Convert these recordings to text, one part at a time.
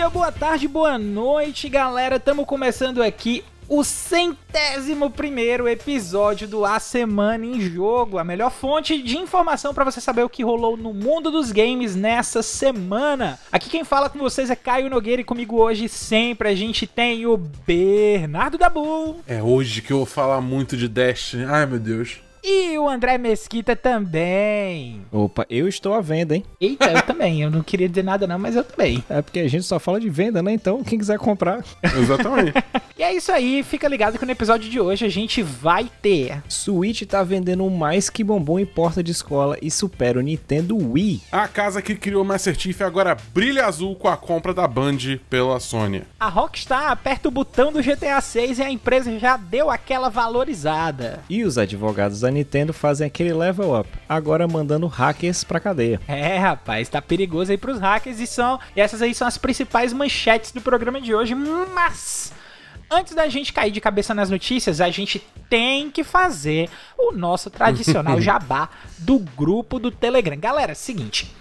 dia, boa tarde, boa noite, galera. Estamos começando aqui o centésimo primeiro episódio do A Semana em Jogo, a melhor fonte de informação para você saber o que rolou no mundo dos games nessa semana. Aqui quem fala com vocês é Caio Nogueira e comigo hoje sempre a gente tem o Bernardo Dabu. É hoje que eu vou falar muito de Destiny. Ai, meu Deus. E o André Mesquita também. Opa, eu estou à venda, hein? Eita, eu também. Eu não queria dizer nada não, mas eu também. É porque a gente só fala de venda, né? Então, quem quiser comprar. Exatamente. e é isso aí. Fica ligado que no episódio de hoje a gente vai ter... Switch tá vendendo mais que bombom em porta de escola e supera o Nintendo Wii. A casa que criou Master Chief agora brilha azul com a compra da Band pela Sony. A Rockstar aperta o botão do GTA 6 e a empresa já deu aquela valorizada. E os advogados da Nintendo fazem aquele level up, agora mandando hackers pra cadeia. É, rapaz, tá perigoso aí pros hackers e são. E essas aí são as principais manchetes do programa de hoje, mas. Antes da gente cair de cabeça nas notícias, a gente tem que fazer o nosso tradicional jabá do grupo do Telegram. Galera, seguinte.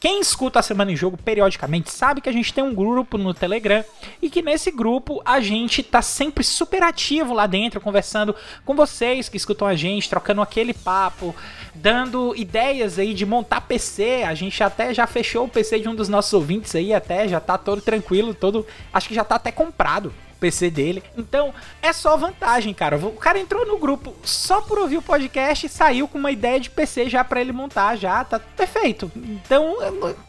Quem escuta a Semana em Jogo periodicamente sabe que a gente tem um grupo no Telegram e que nesse grupo a gente tá sempre super ativo lá dentro, conversando com vocês que escutam a gente, trocando aquele papo, dando ideias aí de montar PC. A gente até já fechou o PC de um dos nossos ouvintes aí, até já tá todo tranquilo, todo. Acho que já tá até comprado. PC dele. Então, é só vantagem, cara. O cara entrou no grupo só por ouvir o podcast e saiu com uma ideia de PC já para ele montar, já tá perfeito. Então,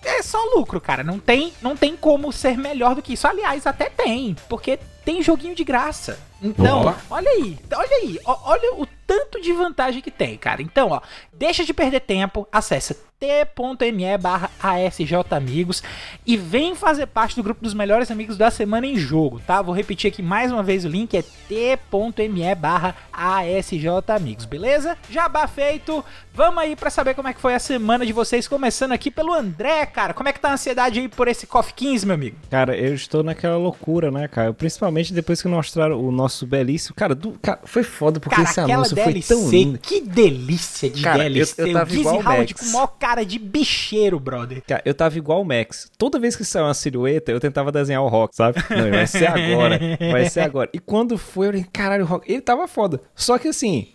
é só lucro, cara. Não tem, não tem como ser melhor do que isso. Aliás, até tem, porque tem joguinho de graça. Então, Boa. olha aí, olha aí, olha o tanto de vantagem que tem, cara. Então, ó, deixa de perder tempo, acessa t.me barra asjamigos e vem fazer parte do grupo dos melhores amigos da semana em jogo, tá? Vou repetir aqui mais uma vez o link, é t.me barra asjamigos, beleza? Jabá feito, vamos aí para saber como é que foi a semana de vocês, começando aqui pelo André, cara. Como é que tá a ansiedade aí por esse KOF 15, meu amigo? Cara, eu estou naquela loucura, né, cara? Principalmente depois que mostraram o nosso belíssimo... Cara, do... cara foi foda porque cara, esse anúncio DLC, foi tão lindo. Que delícia de cara, DLC. Eu, eu tava o Gizzy Howard com maior cara de bicheiro, brother. Cara, eu tava igual o Max. Toda vez que saiu uma silhueta, eu tentava desenhar o Rock, sabe? Não, vai ser agora. Vai ser agora. E quando foi, eu falei, caralho, o Rock. Ele tava foda. Só que assim,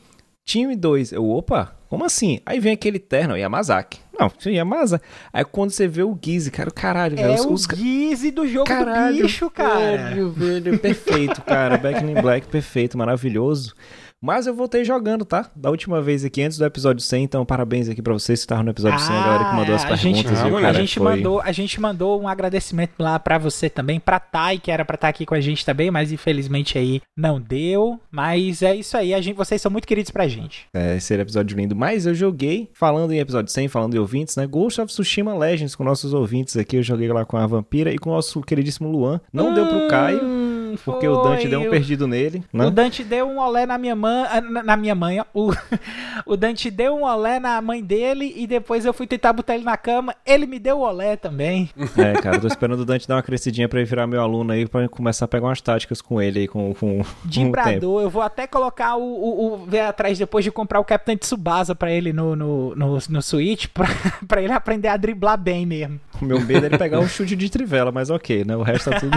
time 2, eu, opa, como assim? Aí vem aquele terno, Yamazaki. Não, Yamazaki. Aí quando você vê o Gizzy, cara, caralho, é velho. Os, o Gizzy do jogo caralho, do bicho, cara. Velho, velho, perfeito, cara. Back in Black, perfeito, maravilhoso. Mas eu voltei jogando, tá? Da última vez aqui, antes do episódio 100. Então, parabéns aqui pra vocês que estavam no episódio ah, 100, a galera que mandou as perguntas. Gente, a, gente foi... mandou, a gente mandou um agradecimento lá pra você também, pra Thay, que era pra estar aqui com a gente também, mas infelizmente aí não deu. Mas é isso aí, a gente, vocês são muito queridos pra gente. É, esse era episódio lindo. Mas eu joguei, falando em episódio 100, falando em ouvintes, né? Ghost of Tsushima Legends com nossos ouvintes aqui. Eu joguei lá com a Vampira e com o nosso queridíssimo Luan. Não hum... deu pro Caio. Porque o Dante deu um perdido nele. Né? O Dante deu um olé na minha mãe. Ah, na minha mãe, o, o Dante deu um olé na mãe dele e depois eu fui tentar botar ele na cama. Ele me deu o olé também. É, cara, tô esperando o Dante dar uma crescidinha pra ele virar meu aluno aí, pra começar a pegar umas táticas com ele aí, com, com, Dimbrador, eu vou até colocar o, o, o, ver atrás depois de comprar o Capitão Tsubasa pra ele no, no, no, no Switch, pra, pra ele aprender a driblar bem mesmo. O meu medo é ele pegar um chute de trivela, mas ok, né? O resto tá tudo.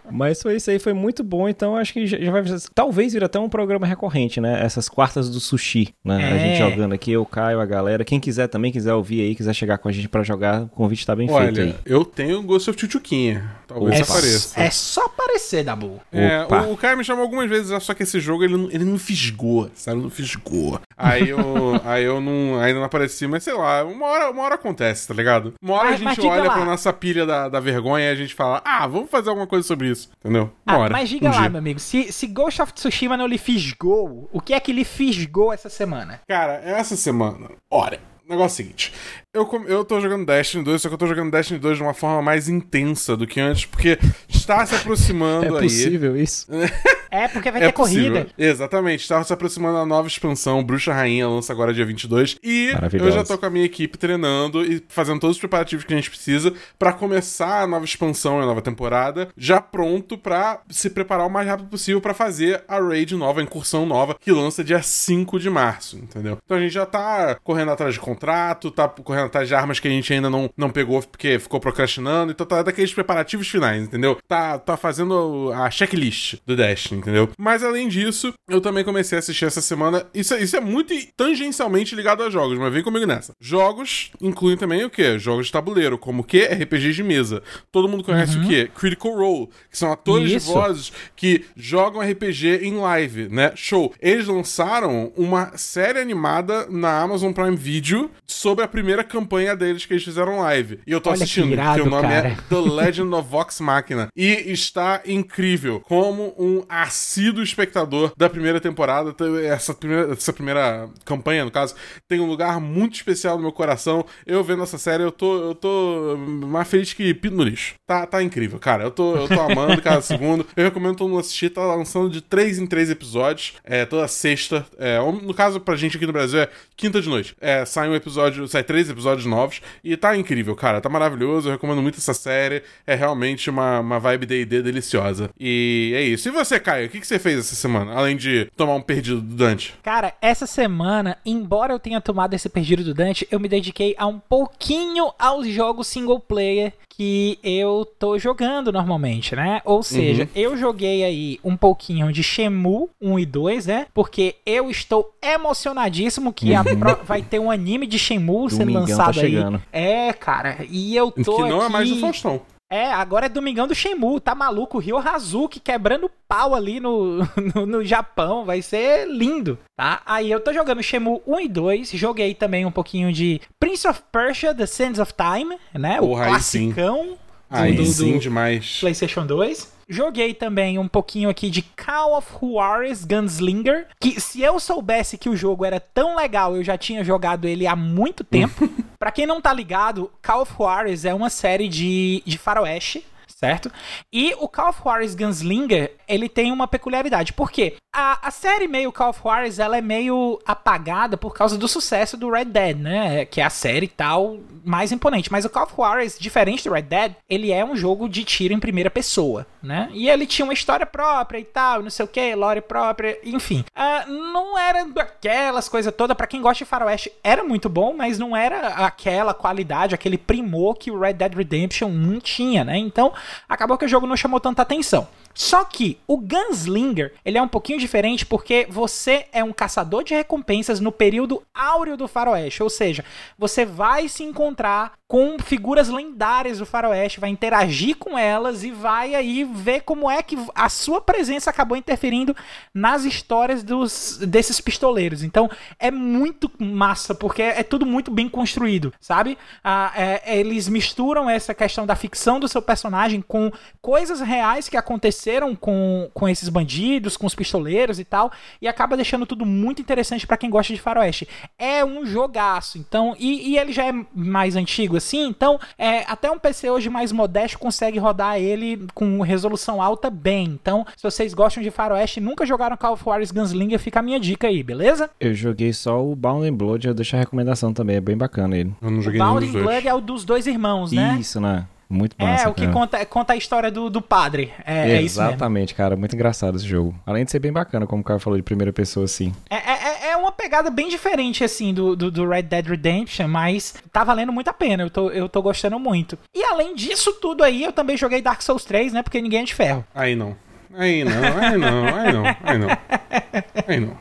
Mas foi isso aí, foi muito bom, então acho que já vai. Talvez vir até um programa recorrente, né? Essas quartas do sushi, né? É. A gente jogando aqui, eu, Caio, a galera. Quem quiser também, quiser ouvir aí, quiser chegar com a gente para jogar, o convite tá bem Olha, feito aí. Eu tenho Ghost of Chuchuquinha. Talvez Opa. apareça. É só aparecer, Dabu. É, o, o Caio me chamou algumas vezes, só que esse jogo ele não, ele não fisgou, sabe? Não fisgou. Aí eu, aí eu não, ainda não apareci, mas sei lá, uma hora, uma hora acontece, tá ligado? Uma hora mas, a gente olha lá. pra nossa pilha da, da vergonha e a gente fala, ah, vamos fazer alguma coisa sobre isso, entendeu? Uma ah. Mas diga um lá, dia. meu amigo, se, se Ghost of Tsushima não lhe fisgou, o que é que lhe fisgou essa semana? Cara, essa semana, olha, negócio é o seguinte. Eu, eu tô jogando Destiny 2, só que eu tô jogando Destiny 2 de uma forma mais intensa do que antes, porque está se aproximando é aí. É possível isso? É, porque vai é ter possível. corrida. Exatamente. Estava se aproximando da nova expansão, Bruxa Rainha, lança agora dia 22. E eu já tô com a minha equipe treinando e fazendo todos os preparativos que a gente precisa para começar a nova expansão, a nova temporada, já pronto para se preparar o mais rápido possível para fazer a raid nova, a incursão nova, que lança dia 5 de março, entendeu? Então a gente já tá correndo atrás de contrato, tá correndo atrás de armas que a gente ainda não, não pegou porque ficou procrastinando, então tá daqueles preparativos finais, entendeu? Tá, tá fazendo a checklist do Destiny, entendeu? Mas além disso, eu também comecei a assistir essa semana. Isso, isso é muito tangencialmente ligado a jogos, mas vem comigo nessa. Jogos incluem também o quê? Jogos de tabuleiro, como o quê? RPG de mesa. Todo mundo conhece uhum. o quê? Critical Role, que são atores isso. de vozes que jogam RPG em live, né? Show. Eles lançaram uma série animada na Amazon Prime Video sobre a primeira campanha deles que eles fizeram live. E eu tô Olha assistindo, que, irado, o nome é cara. é The Legend of Vox Machina. E está incrível. Como um assíduo espectador da primeira temporada, essa primeira, essa primeira campanha, no caso, tem um lugar muito especial no meu coração. Eu vendo essa série, eu tô, eu tô mais feliz que pino no lixo. Tá, tá incrível, cara. Eu tô, eu tô amando cada segundo. Eu recomendo todo mundo assistir. Tá lançando de 3 em 3 episódios, é, toda sexta. É, no caso, pra gente aqui no Brasil, é quinta de noite. É, sai um episódio, sai três episódios novos. E tá incrível, cara. Tá maravilhoso. Eu recomendo muito essa série. É realmente uma, uma vibe DD deliciosa. E é isso. E você, Caio, o que, que você fez essa semana? Além de tomar um perdido do Dante? Cara, essa semana, embora eu tenha tomado esse perdido do Dante, eu me dediquei a um pouquinho aos jogos single player que eu tô jogando normalmente, né? Ou seja, uhum. eu joguei aí um pouquinho de Shemu 1 e 2, né? Porque eu estou emocionadíssimo que uhum. pro... vai ter um anime de Shemu sendo tá tá aí. É, cara, e eu tô Que não aqui... é mais o Faustão. É, agora é Domingão do Shenmue, tá maluco? Ryo Hazuki quebrando pau ali no, no, no, Japão, vai ser lindo, tá? Aí eu tô jogando Shenmue 1 e 2, joguei também um pouquinho de Prince of Persia, The Sands of Time, né? Porra, o classicão aí sim. do, do, sim, demais. PlayStation 2. Joguei também um pouquinho aqui de Call of Juarez Gunslinger, que se eu soubesse que o jogo era tão legal, eu já tinha jogado ele há muito tempo. para quem não tá ligado, Call of Juarez é uma série de, de faroeste certo? E o Call of Juarez Gunslinger, ele tem uma peculiaridade, porque a, a série meio Call of Juarez, ela é meio apagada por causa do sucesso do Red Dead, né? Que é a série tal mais imponente. Mas o Call of Juarez, diferente do Red Dead, ele é um jogo de tiro em primeira pessoa, né? E ele tinha uma história própria e tal, não sei o que, lore própria, enfim. Uh, não era aquelas coisas todas, para quem gosta de faroeste, era muito bom, mas não era aquela qualidade, aquele primor que o Red Dead Redemption 1 tinha, né? Então, acabou que o jogo não chamou tanta atenção. Só que o Gunslinger, ele é um pouquinho diferente porque você é um caçador de recompensas no período áureo do faroeste, ou seja, você vai se encontrar com figuras lendárias do faroeste, vai interagir com elas e vai aí ver como é que a sua presença acabou interferindo nas histórias dos, desses pistoleiros. Então é muito massa, porque é tudo muito bem construído, sabe? Ah, é, eles misturam essa questão da ficção do seu personagem com coisas reais que aconteceram com, com esses bandidos, com os pistoleiros e tal, e acaba deixando tudo muito interessante para quem gosta de faroeste. É um jogaço, então, e, e ele já é mais antigo assim, então é, até um PC hoje mais modesto consegue rodar ele com resolução alta bem. Então, se vocês gostam de faroeste e nunca jogaram Call of Juarez Gunslinger, fica a minha dica aí, beleza? Eu joguei só o Bound and Blood, eu deixo a recomendação também, é bem bacana ele. Eu não joguei o Bound and Blood é o dos dois irmãos, né? Isso, né? Muito massa. É, o que conta, conta a história do, do padre. É, é Exatamente, cara. Muito engraçado esse jogo. Além de ser bem bacana, como o cara falou, de primeira pessoa, assim. É, é, é, é uma pegada bem diferente, assim, do, do, do, Red Dead Redemption, mas tá valendo muito a pena. Eu tô, eu tô gostando muito. E além disso tudo aí, eu também joguei Dark Souls 3, né? Porque ninguém é de ferro. Aí não. Aí não, aí não, aí não, aí não. Aí não.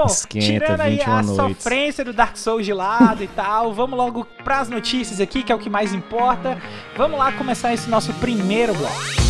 Bom, Esquenta, tirando aí a noites. sofrência do Dark Souls de lado e tal, vamos logo pras notícias aqui, que é o que mais importa. Vamos lá começar esse nosso primeiro bloco.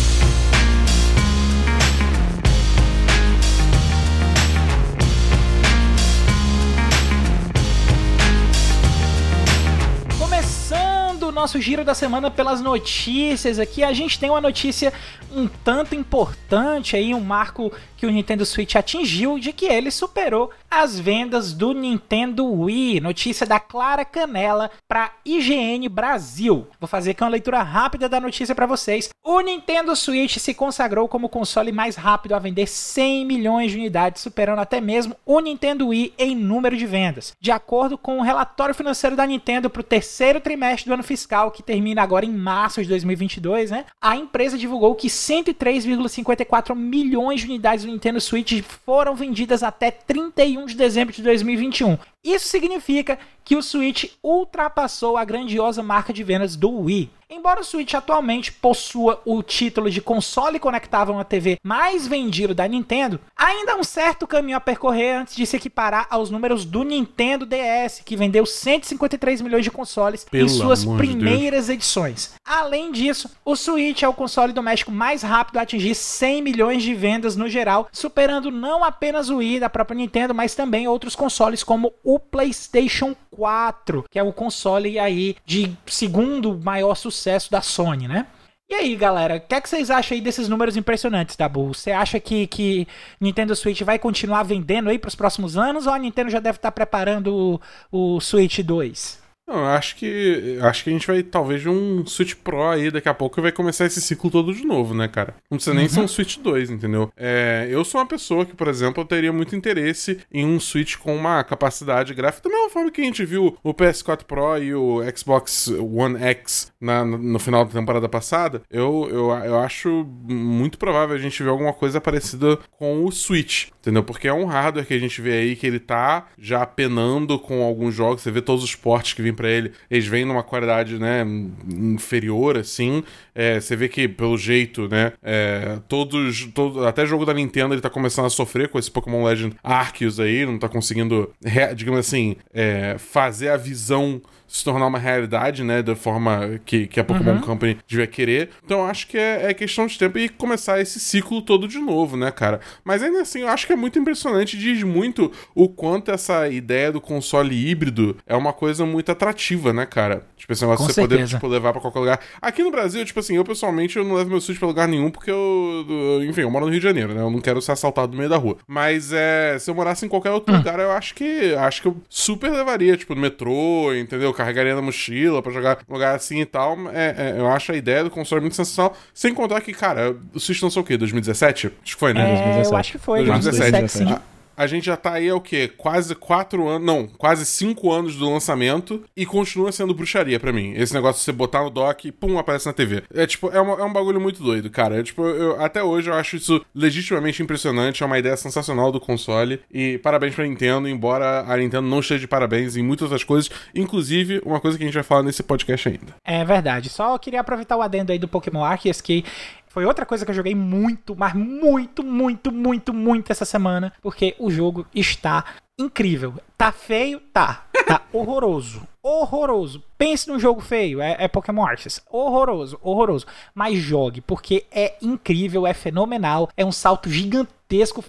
nosso giro da semana pelas notícias aqui. A gente tem uma notícia um tanto importante aí, um marco que o Nintendo Switch atingiu de que ele superou as vendas do Nintendo Wii. Notícia da Clara Canela para IGN Brasil. Vou fazer aqui uma leitura rápida da notícia para vocês. O Nintendo Switch se consagrou como o console mais rápido a vender 100 milhões de unidades, superando até mesmo o Nintendo Wii em número de vendas. De acordo com o relatório financeiro da Nintendo para o terceiro trimestre do ano fiscal, que termina agora em março de 2022, né? A empresa divulgou que 103,54 milhões de unidades do Nintendo Switch foram vendidas até 31 de dezembro de 2021. Isso significa que o Switch ultrapassou a grandiosa marca de vendas do Wii. Embora o Switch atualmente possua o título de console conectável na TV mais vendido da Nintendo, ainda há um certo caminho a percorrer antes de se equiparar aos números do Nintendo DS, que vendeu 153 milhões de consoles Pelo em suas primeiras de edições. Além disso, o Switch é o console doméstico mais rápido a atingir 100 milhões de vendas no geral, superando não apenas o Wii da própria Nintendo, mas também outros consoles como o PlayStation 4, que é o console aí de segundo maior sucesso da Sony, né? E aí, galera, o que, é que vocês acham aí desses números impressionantes, Dabu? Você acha que, que Nintendo Switch vai continuar vendendo aí para os próximos anos ou a Nintendo já deve estar tá preparando o, o Switch 2? Não, acho que acho que a gente vai talvez ver um Switch Pro aí daqui a pouco vai começar esse ciclo todo de novo, né, cara? Não precisa nem uhum. ser um Switch 2, entendeu? É, eu sou uma pessoa que, por exemplo, eu teria muito interesse em um Switch com uma capacidade gráfica da mesma forma que a gente viu o PS4 Pro e o Xbox One X na, no final da temporada passada. Eu, eu, eu acho muito provável a gente ver alguma coisa parecida com o Switch, entendeu? Porque é um hardware que a gente vê aí que ele tá já penando com alguns jogos. Você vê todos os portes que vêm para ele, eles vêm numa qualidade, né, inferior, assim. É, você vê que, pelo jeito, né, é, todos, todo, até jogo da Nintendo ele tá começando a sofrer com esse Pokémon Legend Arceus aí, não tá conseguindo, digamos assim, é, fazer a visão se tornar uma realidade, né? Da forma que, que a Pokémon uhum. Company devia querer. Então acho que é, é, questão de tempo e começar esse ciclo todo de novo, né, cara? Mas ainda assim, eu acho que é muito impressionante, diz muito o quanto essa ideia do console híbrido é uma coisa muito atrativa, né, cara? Tipo, esse negócio de você poder, tipo, levar pra qualquer lugar. Aqui no Brasil, tipo assim, eu pessoalmente eu não levo meu Switch pra lugar nenhum porque eu, enfim, eu moro no Rio de Janeiro, né? Eu não quero ser assaltado no meio da rua. Mas é, se eu morasse em qualquer outro hum. lugar, eu acho que acho que eu super levaria, tipo, no metrô, entendeu? carregaria na mochila para jogar um lugar assim e tal. É, é, eu acho a ideia do console muito sensacional. Sem contar que, cara, o Switch lançou o quê? 2017? Acho que foi, né? É, 2017. Eu acho que foi, 2017. 2017 sim a gente já tá aí é o quê? Quase quatro anos. Não, quase cinco anos do lançamento e continua sendo bruxaria para mim. Esse negócio de você botar no dock e pum, aparece na TV. É tipo, é, uma, é um bagulho muito doido, cara. É, tipo, eu, até hoje eu acho isso legitimamente impressionante. É uma ideia sensacional do console. E parabéns pra Nintendo, embora a Nintendo não esteja de parabéns em muitas outras coisas, inclusive uma coisa que a gente vai falar nesse podcast ainda. É verdade. Só queria aproveitar o adendo aí do Pokémon Arceus que foi outra coisa que eu joguei muito, mas muito, muito, muito, muito essa semana, porque o jogo está incrível. Tá feio? Tá. Tá horroroso. Horroroso. Pense num jogo feio, é, é Pokémon Arceus. Horroroso, horroroso. Mas jogue, porque é incrível, é fenomenal, é um salto gigantesco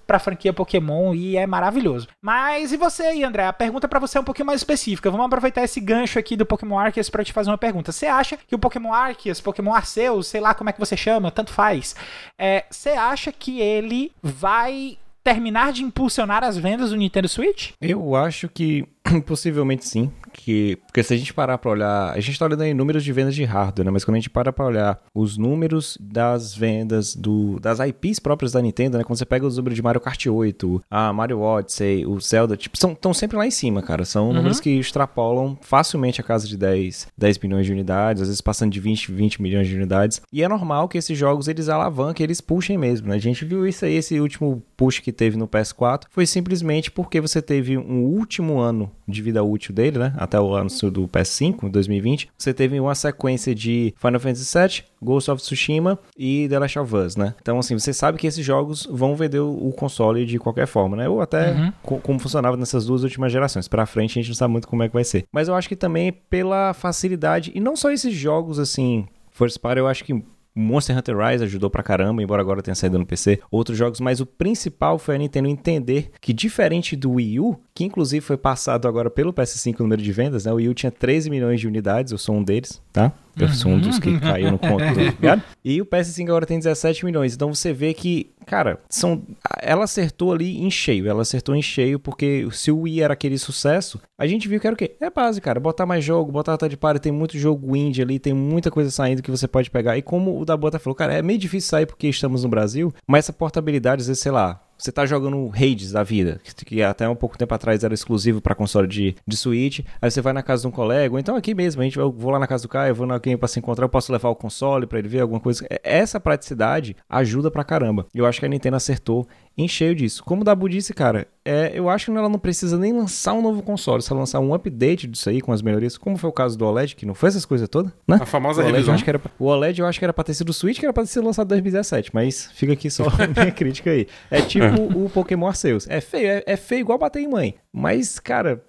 pra franquia Pokémon e é maravilhoso. Mas e você aí, André? A pergunta para você é um pouquinho mais específica. Vamos aproveitar esse gancho aqui do Pokémon Arceus para te fazer uma pergunta. Você acha que o Pokémon Arceus, Pokémon Arceus, sei lá como é que você chama, tanto faz, é, você acha que ele vai terminar de impulsionar as vendas do Nintendo Switch? Eu acho que possivelmente sim que. Porque se a gente parar pra olhar. A gente tá olhando aí números de vendas de hardware, né? Mas quando a gente para pra olhar os números das vendas do, das IPs próprias da Nintendo, né? Quando você pega os números de Mario Kart 8, a Mario Odyssey, o Zelda, tipo, estão sempre lá em cima, cara. São uhum. números que extrapolam facilmente a casa de 10, 10 milhões de unidades, às vezes passando de 20, 20 milhões de unidades. E é normal que esses jogos eles alavanquem, eles puxem mesmo, né? A gente viu isso aí, esse último push que teve no PS4, foi simplesmente porque você teve um último ano de vida útil dele, né? Até o anúncio do PS5, 2020, você teve uma sequência de Final Fantasy VII, Ghost of Tsushima e The Last of Us, né? Então, assim, você sabe que esses jogos vão vender o console de qualquer forma, né? Ou até uhum. co como funcionava nessas duas últimas gerações. Pra frente, a gente não sabe muito como é que vai ser. Mas eu acho que também pela facilidade, e não só esses jogos, assim, First Party, eu acho que Monster Hunter Rise ajudou pra caramba, embora agora tenha saído no PC. Outros jogos, mas o principal foi a Nintendo entender que, diferente do Wii U, que inclusive foi passado agora pelo PS5 o número de vendas, né? O Wii U tinha 13 milhões de unidades, eu sou um deles, tá? Uhum. Um dos que caiu no conto, tá ligado? E o PS5 agora tem 17 milhões. Então você vê que, cara, são. Ela acertou ali em cheio. Ela acertou em cheio, porque se o Wii era aquele sucesso, a gente viu que era o quê? É base, cara. Botar mais jogo, botar a de party, tem muito jogo indie ali, tem muita coisa saindo que você pode pegar. E como o da Bota falou, cara, é meio difícil sair porque estamos no Brasil, mas essa portabilidade, às vezes, sei lá, você tá jogando Hades da vida, que até um pouco tempo atrás era exclusivo para console de, de Switch, aí você vai na casa de um colega, ou então aqui mesmo, a gente, eu vou lá na casa do Caio, eu vou na alguém pra se encontrar, eu posso levar o console para ele ver alguma coisa. É, essa praticidade ajuda pra caramba. Eu acho que a Nintendo acertou em cheio disso. Como o Dabu disse, cara, é, eu acho que ela não precisa nem lançar um novo console. Ela lançar um update disso aí com as melhorias, como foi o caso do OLED, que não foi essas coisas todas, né? A famosa o OLED, revisão. Eu acho que era, o OLED eu acho que era pra ter sido o Switch, que era pra ter sido lançado em 2017, mas fica aqui só a minha crítica aí. É tipo é. o Pokémon Arceus. É feio, é, é feio igual bater em mãe. Mas, cara,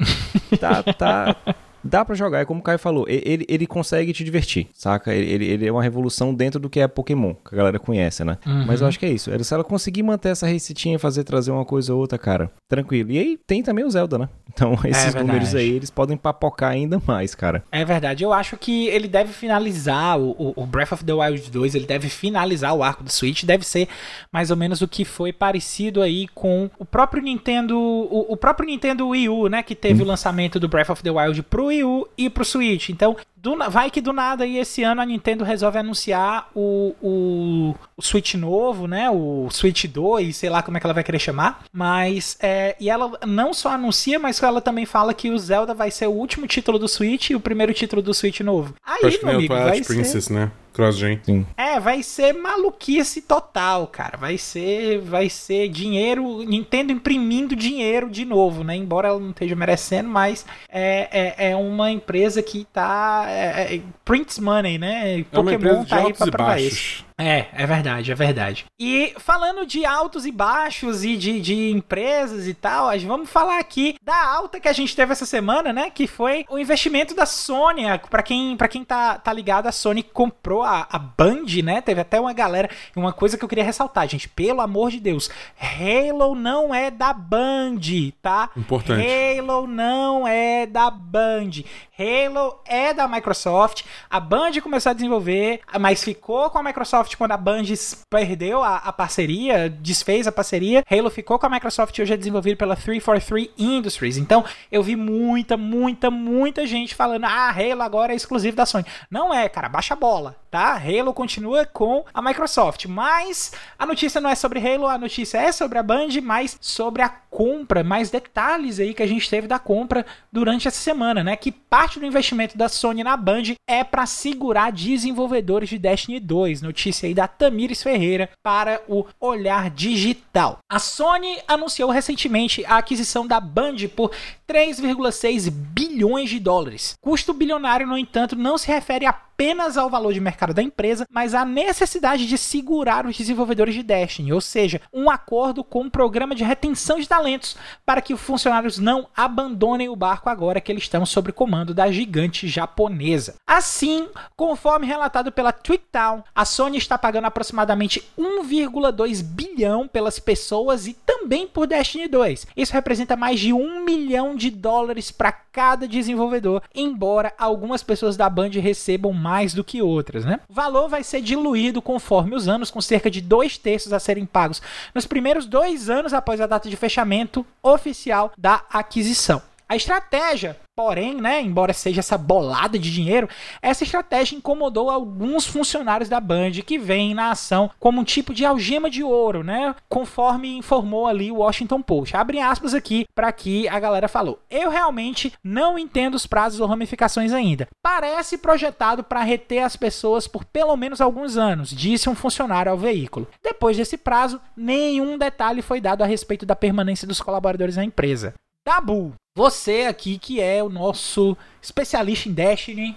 tá, tá, dá para jogar, é como o Caio falou, ele, ele consegue te divertir, saca? Ele, ele é uma revolução dentro do que é Pokémon, que a galera conhece, né? Uhum. Mas eu acho que é isso. Se ela conseguir manter essa receitinha, fazer trazer uma coisa ou outra, cara, tranquilo. E aí tem também o Zelda, né? Então esses é números aí, eles podem papocar ainda mais, cara. É verdade. Eu acho que ele deve finalizar o, o Breath of the Wild 2, ele deve finalizar o arco do Switch, deve ser mais ou menos o que foi parecido aí com o próprio Nintendo, o, o próprio Nintendo Wii U, né? Que teve hum. o lançamento do Breath of the Wild pro Wii U e pro Switch. Então, do, vai que do nada aí esse ano a Nintendo resolve anunciar o, o, o, Switch novo, né? O Switch 2, sei lá como é que ela vai querer chamar. Mas, é, e ela não só anuncia, mas ela também fala que o Zelda vai ser o último título do Switch e o primeiro título do Switch novo. Aí, meu amigo, vai Princess, ser... né? Cross-gen. É, vai ser maluquice total, cara. Vai ser, vai ser dinheiro, Nintendo imprimindo dinheiro de novo, né? Embora ela não esteja merecendo, mas é, é, é uma empresa que tá. É, é, prints money, né? Pokémon tá aí pra provar isso. É, é verdade, é verdade. E falando de altos e baixos e de, de empresas e tal, vamos falar aqui da alta que a gente teve essa semana, né? Que foi o investimento da Sony. Para quem, pra quem tá, tá ligado, a Sony comprou a, a Band, né? Teve até uma galera. Uma coisa que eu queria ressaltar, gente, pelo amor de Deus, Halo não é da Band, tá? Importante. Halo não é da Band. Halo é da Microsoft. A Band começou a desenvolver, mas ficou com a Microsoft quando a Band perdeu a, a parceria, desfez a parceria. Halo ficou com a Microsoft hoje é desenvolvido pela 343 Industries. Então, eu vi muita, muita, muita gente falando: "Ah, Halo agora é exclusivo da Sony". Não é, cara, baixa a bola, tá? Halo continua com a Microsoft, mas a notícia não é sobre Halo, a notícia é sobre a Band, mas sobre a compra, mais detalhes aí que a gente teve da compra durante essa semana, né? Que parte do investimento da Sony na Band é para segurar desenvolvedores de Destiny 2. Notícia aí da Tamires Ferreira para o Olhar Digital. A Sony anunciou recentemente a aquisição da Band por 3,6 bilhões de dólares. Custo bilionário, no entanto, não se refere apenas ao valor de mercado da empresa, mas à necessidade de segurar os desenvolvedores de Destiny, ou seja, um acordo com um programa de retenção de talentos para que os funcionários não abandonem o barco agora que eles estão sob comando da gigante japonesa. Assim, conforme relatado pela TweetTown, a Sony está pagando aproximadamente 1,2 bilhão pelas pessoas e também por Destiny 2. Isso representa mais de um milhão de dólares para cada desenvolvedor, embora algumas pessoas da Band recebam mais do que outras, né? O valor vai ser diluído conforme os anos, com cerca de dois terços a serem pagos nos primeiros dois anos após a data de fechamento oficial da aquisição. A estratégia Porém, né, embora seja essa bolada de dinheiro, essa estratégia incomodou alguns funcionários da Band que vêm na ação como um tipo de algema de ouro, né? Conforme informou ali o Washington Post. Abre aspas aqui para que a galera falou. Eu realmente não entendo os prazos ou ramificações ainda. Parece projetado para reter as pessoas por pelo menos alguns anos, disse um funcionário ao veículo. Depois desse prazo, nenhum detalhe foi dado a respeito da permanência dos colaboradores na empresa. Tabu. Você aqui que é o nosso especialista em Destiny,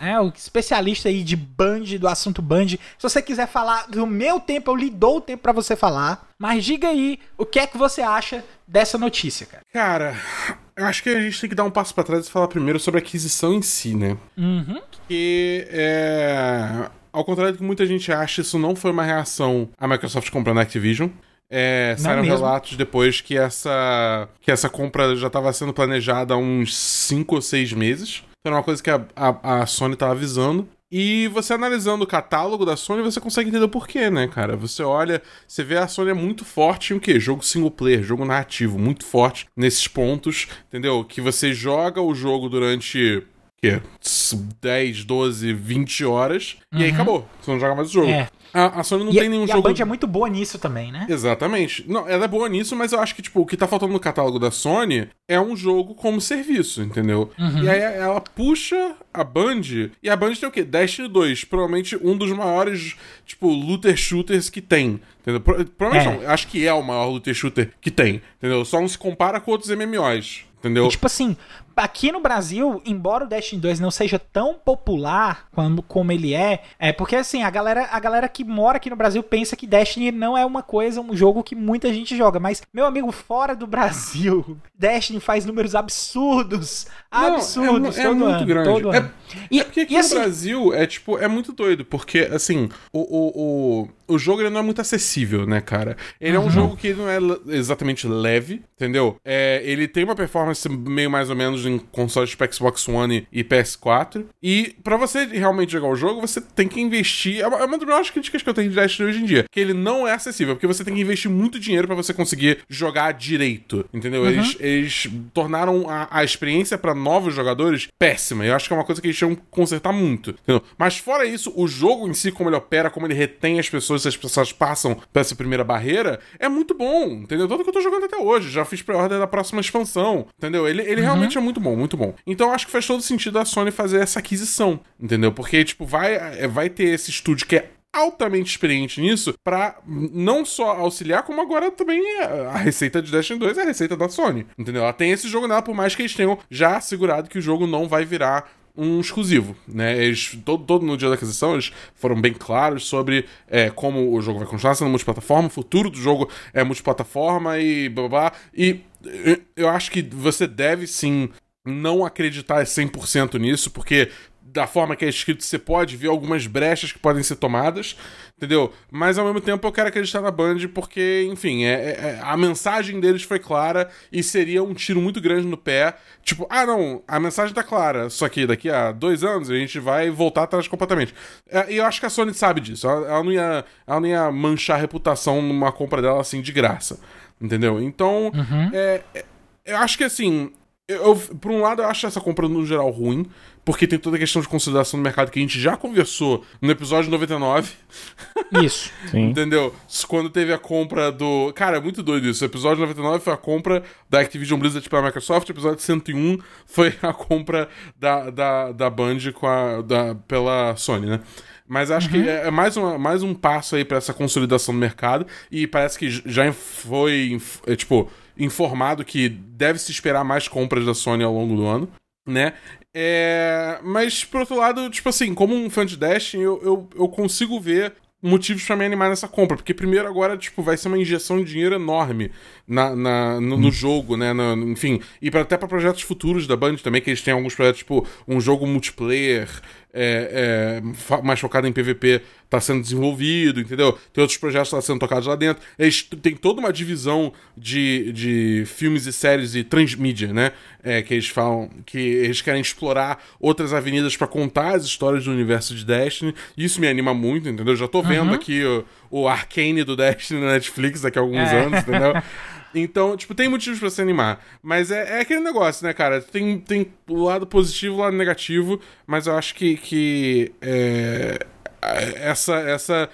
é o especialista aí de Band, do assunto Band. Se você quiser falar do meu tempo, eu lhe dou o tempo para você falar. Mas diga aí o que é que você acha dessa notícia, cara. Cara, eu acho que a gente tem que dar um passo para trás e falar primeiro sobre a aquisição em si, né? Uhum. Que é. Ao contrário do que muita gente acha, isso não foi uma reação à Microsoft comprando a Activision. É, saíram relatos depois que essa, que essa compra já estava sendo planejada há uns 5 ou 6 meses. Então era uma coisa que a, a, a Sony estava avisando. E você analisando o catálogo da Sony, você consegue entender o porquê, né, cara? Você olha, você vê a Sony é muito forte em o quê? Jogo single player, jogo narrativo, muito forte nesses pontos, entendeu? Que você joga o jogo durante que 10, 12, 20 horas uhum. e aí uhum. acabou. Você não joga mais o jogo. É. A, a Sony não e, tem nenhum e jogo. A Band é muito boa nisso também, né? Exatamente. Não, ela é boa nisso, mas eu acho que, tipo, o que tá faltando no catálogo da Sony é um jogo como serviço, entendeu? Uhum. E aí ela puxa a Band, e a Band tem o quê? Destiny 2, provavelmente um dos maiores, tipo, looter shooters que tem. Entendeu? Provavelmente é. não, acho que é o maior looter shooter que tem, entendeu? Só não se compara com outros MMOs. Entendeu? E, tipo assim, aqui no Brasil, embora o Destiny 2 não seja tão popular como, como ele é, é porque assim, a galera, a galera que mora aqui no Brasil pensa que Destiny não é uma coisa, um jogo que muita gente joga, mas meu amigo, fora do Brasil, Destiny faz números absurdos, não, absurdos, é, é muito ano, grande. Todo é, ano. E, é porque aqui e, no assim, Brasil é tipo, é muito doido, porque assim, o, o, o o jogo ele não é muito acessível, né, cara? Ele uhum. é um uhum. jogo que não é exatamente leve, entendeu? É, ele tem uma performance meio mais ou menos em consoles de Xbox One e PS4. E para você realmente jogar o jogo, você tem que investir. É uma, é das maiores críticas que eu tenho de Destiny hoje em dia. Que ele não é acessível, porque você tem que investir muito dinheiro para você conseguir jogar direito, entendeu? Uhum. Eles, eles, tornaram a, a experiência para novos jogadores péssima. Eu acho que é uma coisa que eles tinham que consertar muito, entendeu? Mas fora isso, o jogo em si, como ele opera, como ele retém as pessoas, se as pessoas passam por essa primeira barreira, é muito bom, entendeu? Tanto que eu tô jogando até hoje. Já fiz pré-order da próxima expansão, entendeu? Ele, ele uhum. realmente é muito bom, muito bom. Então acho que faz todo sentido a Sony fazer essa aquisição, entendeu? Porque, tipo, vai, é, vai ter esse estúdio que é altamente experiente nisso para não só auxiliar, como agora também a receita de Destiny 2 é a receita da Sony, entendeu? Ela tem esse jogo nela, por mais que eles tenham já assegurado que o jogo não vai virar um exclusivo, né? Eles, todo, todo no dia da aquisição, eles foram bem claros sobre é, como o jogo vai continuar sendo multiplataforma, o futuro do jogo é multiplataforma e blá blá blá. E eu acho que você deve sim não acreditar 100% nisso, porque da forma que é escrito, você pode ver algumas brechas que podem ser tomadas, entendeu? Mas ao mesmo tempo eu quero acreditar na Band porque, enfim, é, é, é, a mensagem deles foi clara e seria um tiro muito grande no pé. Tipo, ah, não, a mensagem tá clara, só que daqui a dois anos a gente vai voltar atrás completamente. É, e eu acho que a Sony sabe disso. Ela, ela, não ia, ela não ia manchar a reputação numa compra dela assim de graça, entendeu? Então, uhum. é, é eu acho que assim, eu, por um lado, eu acho essa compra no geral ruim, porque tem toda a questão de consideração do mercado que a gente já conversou no episódio 99. Isso. Entendeu? Quando teve a compra do. Cara, é muito doido isso. O episódio 99 foi a compra da Activision Blizzard pela Microsoft, o episódio 101 foi a compra da, da, da Band com a, da, pela Sony, né? Mas acho uhum. que é, é mais, uma, mais um passo aí para essa consolidação do mercado. E parece que já foi, é, tipo, informado que deve se esperar mais compras da Sony ao longo do ano, né? É... Mas, por outro lado, tipo assim, como um fã de Destiny, eu, eu, eu consigo ver motivos para me animar nessa compra. Porque primeiro agora, tipo, vai ser uma injeção de dinheiro enorme na, na no, no, hum. jogo, né? No, enfim, e pra, até para projetos futuros da Band também, que eles têm alguns projetos, tipo, um jogo multiplayer é, é, mais focado em PVP está sendo desenvolvido, entendeu? Tem outros projetos que estão sendo tocados lá dentro. Eles têm toda uma divisão de, de filmes e séries e transmídia, né? É, que eles falam que eles querem explorar outras avenidas para contar as histórias do universo de Destiny. Isso me anima muito, entendeu? Já tô vendo uhum. aqui o, o Arcane do Destiny na Netflix daqui a alguns é. anos, entendeu? Então, tipo, tem motivos para se animar. Mas é, é, aquele negócio, né, cara? Tem, tem o lado positivo e o lado negativo, mas eu acho que, que é, essa, essa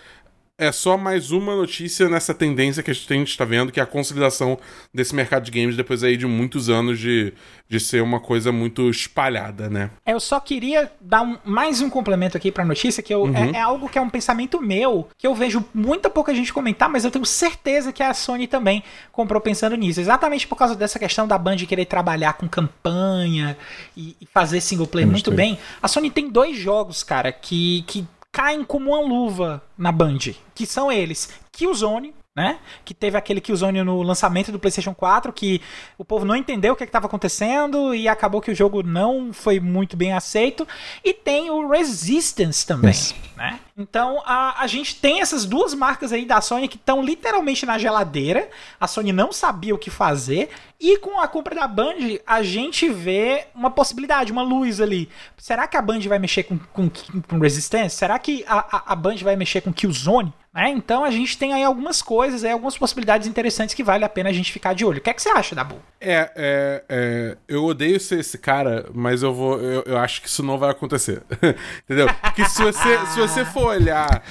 é só mais uma notícia nessa tendência que a gente está vendo, que é a consolidação desse mercado de games depois aí de muitos anos de, de ser uma coisa muito espalhada, né? É, eu só queria dar um, mais um complemento aqui para a notícia, que eu, uhum. é, é, algo que é um pensamento meu, que eu vejo muita pouca gente comentar, mas eu tenho certeza que a Sony também comprou pensando nisso. Exatamente por causa dessa questão da Band querer trabalhar com campanha e, e fazer single player muito bem. A Sony tem dois jogos, cara, que, que caem como uma luva na Band, que são eles. Killzone né? Que teve aquele Killzone no lançamento do PlayStation 4, que o povo não entendeu o que estava acontecendo e acabou que o jogo não foi muito bem aceito. E tem o Resistance também, yes. né? Então a, a gente tem essas duas marcas aí da Sony que estão literalmente na geladeira. A Sony não sabia o que fazer. E com a compra da Band, a gente vê uma possibilidade, uma luz ali. Será que a Band vai mexer com, com, com Resistance? Será que a, a, a Band vai mexer com Killzone? É, então a gente tem aí algumas coisas, aí, algumas possibilidades interessantes que vale a pena a gente ficar de olho. O que, é que você acha, Dabu? É, é, é eu odeio ser esse cara, mas eu vou. Eu, eu acho que isso não vai acontecer. Entendeu? Porque se você, se você for olhar.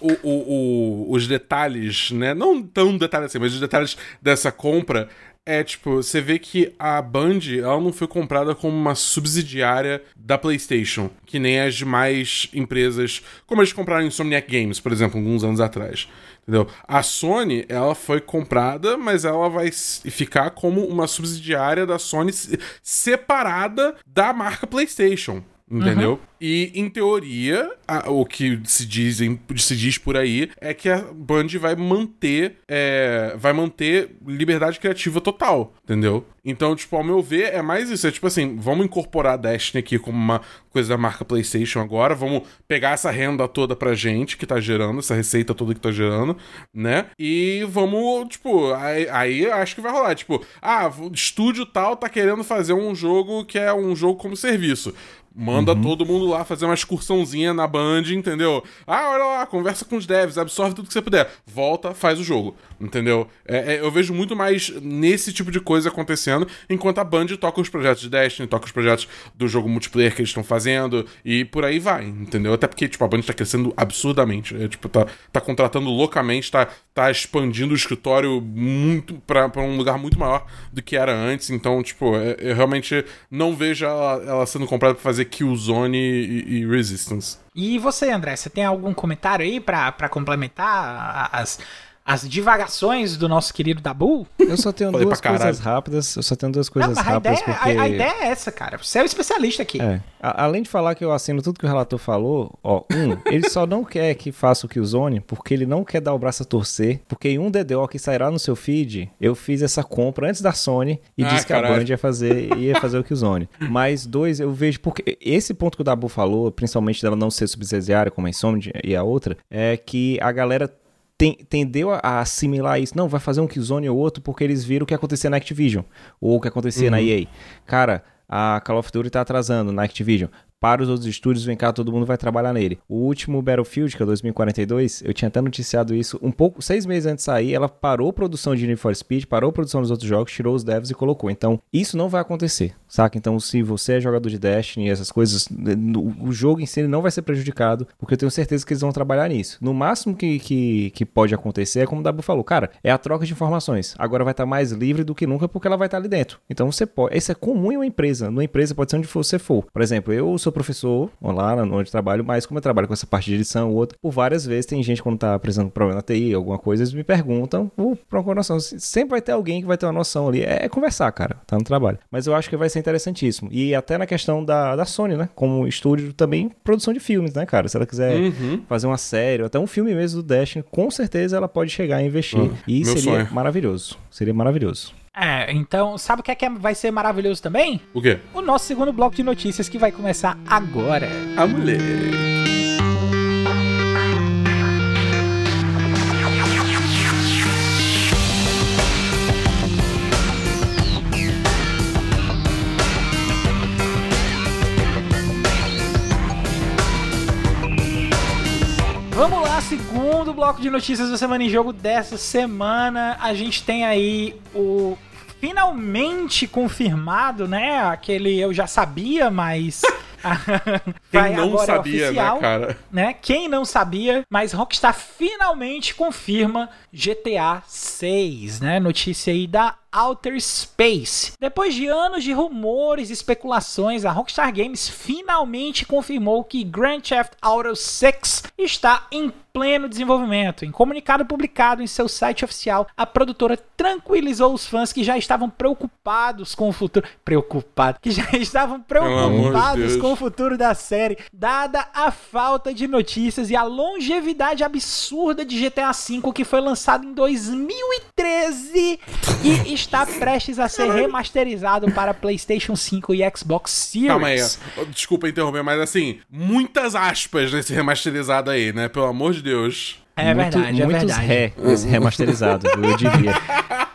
O, o, o, os detalhes, né? Não tão detalhes assim, mas os detalhes dessa compra, é, tipo, você vê que a Band, ela não foi comprada como uma subsidiária da PlayStation, que nem as demais empresas, como eles compraram Insomniac Games, por exemplo, alguns anos atrás. Entendeu? A Sony, ela foi comprada, mas ela vai ficar como uma subsidiária da Sony separada da marca PlayStation. Entendeu? Uhum. E, em teoria, a, o que se, dizem, se diz por aí é que a Band vai manter é, vai manter liberdade criativa total, entendeu? Então, tipo, ao meu ver, é mais isso. É tipo assim, vamos incorporar a Destiny aqui como uma coisa da marca PlayStation agora, vamos pegar essa renda toda pra gente que tá gerando, essa receita toda que tá gerando, né? E vamos, tipo, aí, aí acho que vai rolar. Tipo, ah, o estúdio tal tá querendo fazer um jogo que é um jogo como serviço. Manda uhum. todo mundo lá fazer uma excursãozinha na Band, entendeu? Ah, olha lá, conversa com os devs, absorve tudo que você puder. Volta, faz o jogo, entendeu? É, é, eu vejo muito mais nesse tipo de coisa acontecendo, enquanto a Band toca os projetos de Destiny, toca os projetos do jogo multiplayer que eles estão fazendo, e por aí vai, entendeu? Até porque, tipo, a Band tá crescendo absurdamente. É, tipo, tá, tá contratando loucamente, tá, tá expandindo o escritório muito pra, pra um lugar muito maior do que era antes. Então, tipo, é, eu realmente não vejo ela, ela sendo comprada pra fazer Killzone e, e Resistance. E você, André, você tem algum comentário aí para complementar as, as divagações do nosso querido Dabu? Eu só tenho duas coisas rápidas. Eu só tenho duas coisas Não, rápidas. A ideia, porque... a, a, ideia é essa, cara. Você é o especialista aqui. É. A, além de falar que eu assino tudo que o relator falou, ó, um, ele só não quer que faça o Killzone porque ele não quer dar o braço a torcer. Porque em um DDO que sairá no seu feed, eu fiz essa compra antes da Sony e ah, disse que caralho. a Band ia fazer, ia fazer o Killzone. Mas dois, eu vejo porque esse ponto que o Dabu falou, principalmente dela não ser subsidiária como a Insomnia e a outra, é que a galera tem, tendeu a, assimilar isso. Não, vai fazer um Killzone ou outro porque eles viram o que acontecia na Activision. Ou o que acontecia uhum. na EA. Cara, a Call of Duty tá atrasando na Activision para os outros estúdios, vem cá, todo mundo vai trabalhar nele. O último Battlefield, que é 2042, eu tinha até noticiado isso um pouco, seis meses antes de sair, ela parou a produção de Need for Speed, parou a produção dos outros jogos, tirou os devs e colocou. Então, isso não vai acontecer, saca? Então, se você é jogador de Destiny, essas coisas, o jogo em si não vai ser prejudicado, porque eu tenho certeza que eles vão trabalhar nisso. No máximo que, que, que pode acontecer é como o Dabu falou, cara, é a troca de informações. Agora vai estar mais livre do que nunca porque ela vai estar ali dentro. Então, você pode. Isso é comum em uma empresa. Numa empresa pode ser onde você for. Por exemplo, eu sou professor lá onde trabalho, mas como eu trabalho com essa parte de edição ou outra, por várias vezes tem gente quando tá apresentando problema na TI, alguma coisa, eles me perguntam, por procurar noção. Sempre vai ter alguém que vai ter uma noção ali. É, é, conversar, cara, tá no trabalho. Mas eu acho que vai ser interessantíssimo. E até na questão da, da Sony, né? Como estúdio também, produção de filmes, né, cara? Se ela quiser uhum. fazer uma série, ou até um filme mesmo do Destiny, com certeza ela pode chegar a investir. Uhum. E Meu seria sonho. maravilhoso. Seria maravilhoso. É, então, sabe o que, é que vai ser maravilhoso também? O quê? O nosso segundo bloco de notícias que vai começar agora. A mulher. Bloco de notícias da Semana em Jogo dessa semana. A gente tem aí o finalmente confirmado, né? Aquele eu já sabia, mas. Quem não sabia, é oficial, né, cara? Né? Quem não sabia, mas Rockstar finalmente confirma GTA 6, né? Notícia aí da Outer Space. Depois de anos de rumores e especulações, a Rockstar Games finalmente confirmou que Grand Theft Auto 6 está em pleno desenvolvimento. Em comunicado publicado em seu site oficial, a produtora tranquilizou os fãs que já estavam preocupados com o futuro. Preocupados. Que já estavam preocupados com o futuro da série, dada a falta de notícias e a longevidade absurda de GTA V, que foi lançado em 2013 e está prestes a ser remasterizado para PlayStation 5 e Xbox Series. Calma aí, desculpa interromper, mas assim, muitas aspas nesse remasterizado aí, né? Pelo amor de Deus. É Muito, verdade, é muitos verdade. Ré, esse remasterizado, eu diria.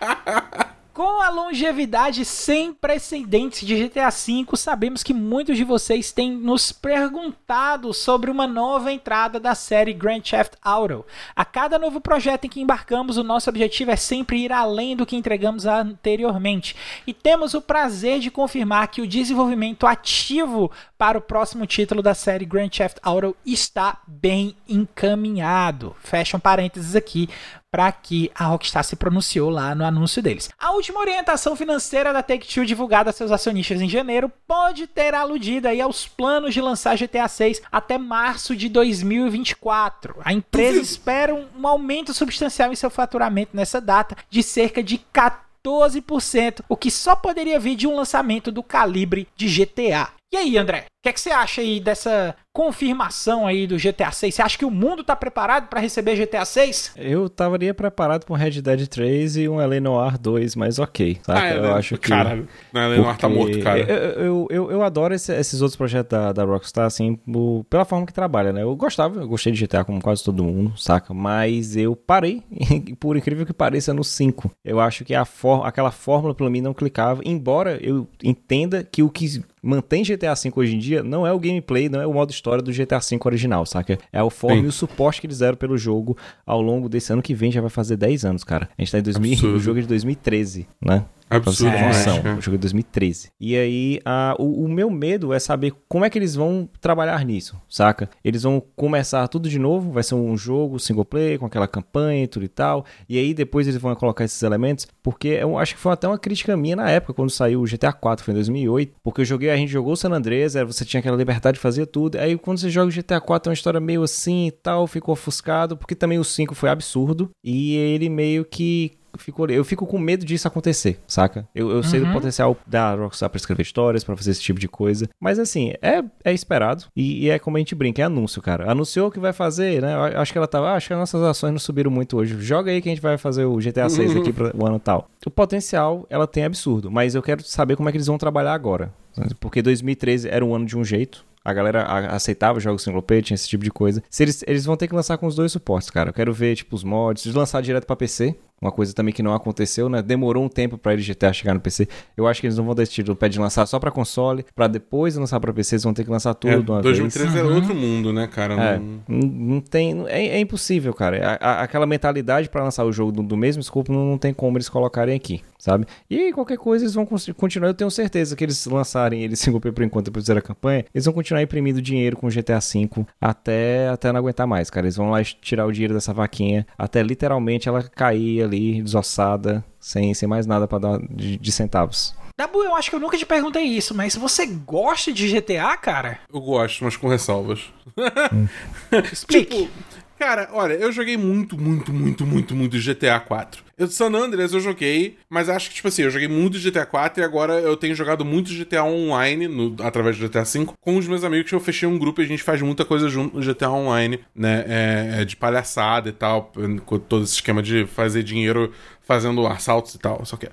Com a longevidade sem precedentes de GTA V, sabemos que muitos de vocês têm nos perguntado sobre uma nova entrada da série Grand Theft Auto. A cada novo projeto em que embarcamos, o nosso objetivo é sempre ir além do que entregamos anteriormente. E temos o prazer de confirmar que o desenvolvimento ativo para o próximo título da série Grand Theft Auto está bem encaminhado. Fecham parênteses aqui para que a Rockstar se pronunciou lá no anúncio deles. A última orientação financeira da Take-Two divulgada a seus acionistas em janeiro pode ter aludido aí aos planos de lançar GTA 6 até março de 2024. A empresa espera um aumento substancial em seu faturamento nessa data de cerca de 14%, o que só poderia vir de um lançamento do calibre de GTA. E aí, André? O que, é que você acha aí dessa confirmação aí do GTA 6? Você acha que o mundo tá preparado para receber GTA 6? Eu estaria preparado com Red Dead 3 e um LA Noir 2, mas ok. Saca? Ah, é, eu né? acho que. Cara, LA Noir tá morto, cara. Eu, eu, eu, eu adoro esse, esses outros projetos da, da Rockstar, assim, o, pela forma que trabalha, né? Eu gostava, eu gostei de GTA como quase todo mundo, saca? Mas eu parei, por incrível que pareça, no 5. Eu acho que a for, aquela fórmula pra mim não clicava, embora eu entenda que o que mantém GTA V hoje em dia não é o gameplay, não é o modo história do GTA V original, saca? É o forma e o suporte que eles deram pelo jogo ao longo desse ano que vem, já vai fazer 10 anos, cara. A gente tá em 2000, o jogo é de 2013, né? Absurdo, pra você ter noção. O jogo é 2013. E aí, a, o, o, meu medo é saber como é que eles vão trabalhar nisso, saca? Eles vão começar tudo de novo, vai ser um jogo single player, com aquela campanha e tudo e tal. E aí, depois eles vão colocar esses elementos, porque eu acho que foi até uma crítica minha na época, quando saiu o GTA 4, foi em 2008. Porque eu joguei, a gente jogou o San Andreas, você tinha aquela liberdade de fazer tudo. Aí, quando você joga o GTA 4, é uma história meio assim e tal, ficou ofuscado, porque também o 5 foi absurdo. E ele meio que Fico, eu fico com medo disso acontecer, saca? Eu, eu uhum. sei do potencial da Rockstar pra escrever histórias, pra fazer esse tipo de coisa. Mas assim, é, é esperado. E, e, é como a gente brinca, é anúncio, cara. Anunciou que vai fazer, né? Eu acho que ela tava. Ah, acho que as nossas ações não subiram muito hoje. Joga aí que a gente vai fazer o GTA 6 aqui pro o ano tal. O potencial, ela tem absurdo. Mas eu quero saber como é que eles vão trabalhar agora. Porque 2013 era um ano de um jeito, a galera aceitava jogos single player, tinha esse tipo de coisa. Se eles, eles vão ter que lançar com os dois suportes, cara. Eu quero ver, tipo, os mods, lançar direto pra PC. Uma coisa também que não aconteceu, né? Demorou um tempo pra ele GTA chegar no PC. Eu acho que eles não vão decidir o pé de lançar só pra console, pra depois lançar pra PC, eles vão ter que lançar tudo é, de uma 2013 vez. é uhum. outro mundo, né, cara? É, não... não tem. É, é impossível, cara. A, a, aquela mentalidade pra lançar o jogo do, do mesmo escopo não, não tem como eles colocarem aqui, sabe? E qualquer coisa eles vão continuar. Eu tenho certeza que eles lançarem ele single player por enquanto depois da campanha, eles vão continuar imprimindo dinheiro com o GTA V até, até não aguentar mais, cara. Eles vão lá tirar o dinheiro dessa vaquinha até literalmente ela cair ali, desossada sem, sem mais nada para dar de, de centavos. Dabu, eu acho que eu nunca te perguntei isso, mas você gosta de GTA, cara? Eu gosto, mas com ressalvas. Hum. Explique. Tipo, cara, olha, eu joguei muito, muito, muito, muito, muito GTA 4. Eu San Andreas eu joguei, mas acho que, tipo assim, eu joguei muito GTA 4 e agora eu tenho jogado muito GTA Online no, através do GTA 5 com os meus amigos que eu fechei um grupo e a gente faz muita coisa junto no GTA Online, né? É, é de palhaçada e tal, com todo esse esquema de fazer dinheiro fazendo assaltos e tal, só que.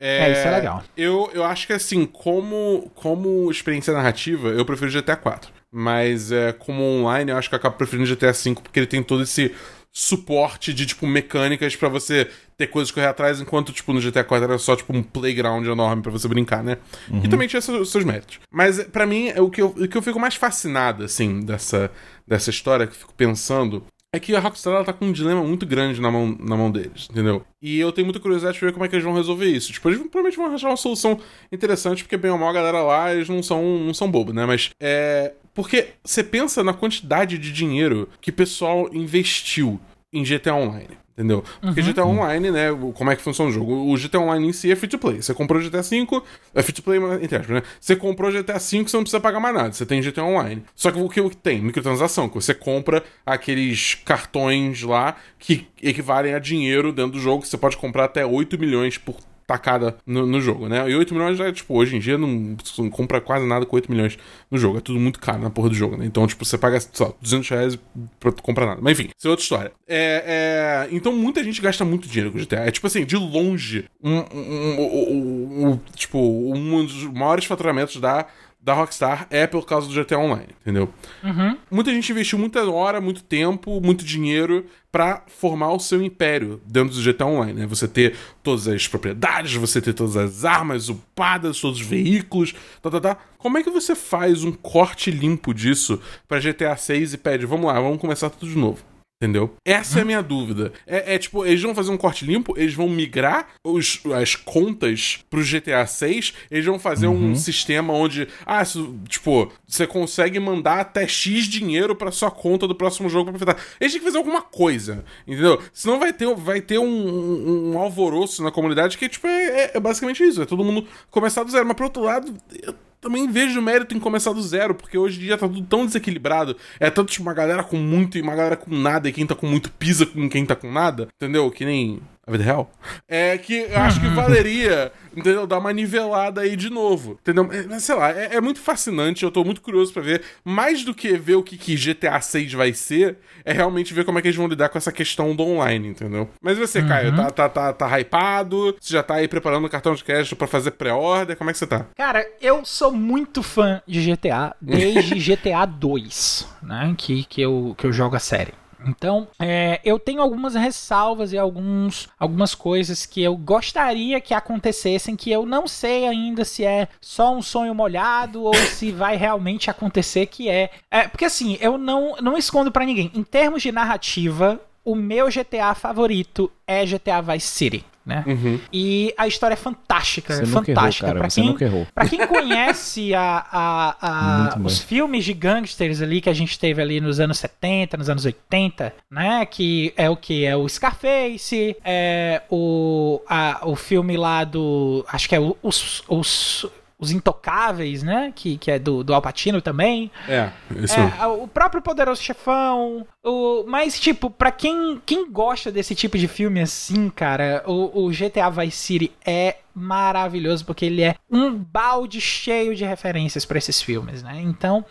É, é, isso é legal. Eu, eu acho que assim, como, como experiência narrativa, eu prefiro GTA 4. Mas é, como online, eu acho que eu acabo preferindo GTA 5 porque ele tem todo esse suporte de, tipo, mecânicas para você ter coisas correr atrás, enquanto, tipo, no GTA 4 era só, tipo, um playground enorme para você brincar, né? Uhum. E também tinha seus, seus méritos. Mas, para mim, é o que, eu, o que eu fico mais fascinado, assim, dessa, dessa história, que eu fico pensando, é que a Rockstar ela tá com um dilema muito grande na mão, na mão deles, entendeu? E eu tenho muita curiosidade de ver como é que eles vão resolver isso. Tipo, eles provavelmente vão achar uma solução interessante, porque bem ou mal a galera lá, eles não são, não são bobos, né? Mas é. Porque você pensa na quantidade de dinheiro que o pessoal investiu em GTA Online. Entendeu? Porque uhum. GTA Online, né? Como é que funciona o jogo? O GTA Online em si é free to play. Você comprou o GTA V, é free to play, entre aspas, né? Você comprou o GTA V, você não precisa pagar mais nada. Você tem GTA Online. Só que o que tem? Microtransação, que você compra aqueles cartões lá que equivalem a dinheiro dentro do jogo. Que você pode comprar até 8 milhões por tacada no, no, jogo, né? E 8 milhões é, tipo, hoje em dia não, não, compra quase nada com 8 milhões no jogo. É tudo muito caro na porra do jogo, né? Então, tipo, você paga, lá, 200 reais pra comprar nada. Mas enfim, isso é outra história. É, é... Então, muita gente gasta muito dinheiro com GTA. É tipo assim, de longe, um, um, um, um tipo, um dos maiores faturamentos da da Rockstar é por causa do GTA Online, entendeu? Uhum. Muita gente investiu muita hora, muito tempo, muito dinheiro para formar o seu império dentro do GTA Online, né? Você ter todas as propriedades, você ter todas as armas upadas, todos os veículos, tá, tá, tá. Como é que você faz um corte limpo disso para GTA 6 e pede, vamos lá, vamos começar tudo de novo? Entendeu? Essa é a minha dúvida. É, é, tipo, eles vão fazer um corte limpo, eles vão migrar os, as contas pro GTA 6, eles vão fazer uhum. um sistema onde, ah, isso, tipo, você consegue mandar até X dinheiro pra sua conta do próximo jogo pra aproveitar. Eles têm que fazer alguma coisa, entendeu? Senão vai ter, vai ter um, um, um alvoroço na comunidade que, tipo, é, é, é basicamente isso. É todo mundo começar do zero. Mas, por outro lado, eu também vejo mérito em começar do zero, porque hoje em dia tá tudo tão desequilibrado. É tanto tipo, uma galera com muito e uma galera com nada, e quem tá com muito pisa com quem tá com nada, entendeu? Que nem a vida real. É que eu acho que valeria, entendeu? Dar uma nivelada aí de novo, entendeu? É, sei lá, é, é, muito fascinante, eu tô muito curioso para ver. Mais do que ver o que, que GTA 6 vai ser, é realmente ver como é que eles vão lidar com essa questão do online, entendeu? Mas você, uhum. Caio, tá, tá, tá, tá hypado? Você já tá aí preparando o cartão de crédito para fazer pré-order? Como é que você tá? Cara, eu sou muito fã de GTA desde GTA 2, né? Que, que, eu, que eu jogo a série. Então, é, eu tenho algumas ressalvas e alguns, algumas coisas que eu gostaria que acontecessem, que eu não sei ainda se é só um sonho molhado ou se vai realmente acontecer, que é... é porque assim, eu não, não escondo para ninguém. Em termos de narrativa, o meu GTA favorito é GTA Vice City né? Uhum. E a história é fantástica, Você fantástica. Errou, cara. Pra, quem, pra quem conhece a, a, a os filmes de gangsters ali que a gente teve ali nos anos 70, nos anos 80, né? Que é o que? É o Scarface, é o, a, o filme lá do. Acho que é os, os os Intocáveis, né? Que, que é do, do Alpatino também. É, isso. É, o próprio Poderoso Chefão. O, mas, tipo, pra quem, quem gosta desse tipo de filme assim, cara, o, o GTA Vice City é maravilhoso porque ele é um balde cheio de referências para esses filmes, né? Então.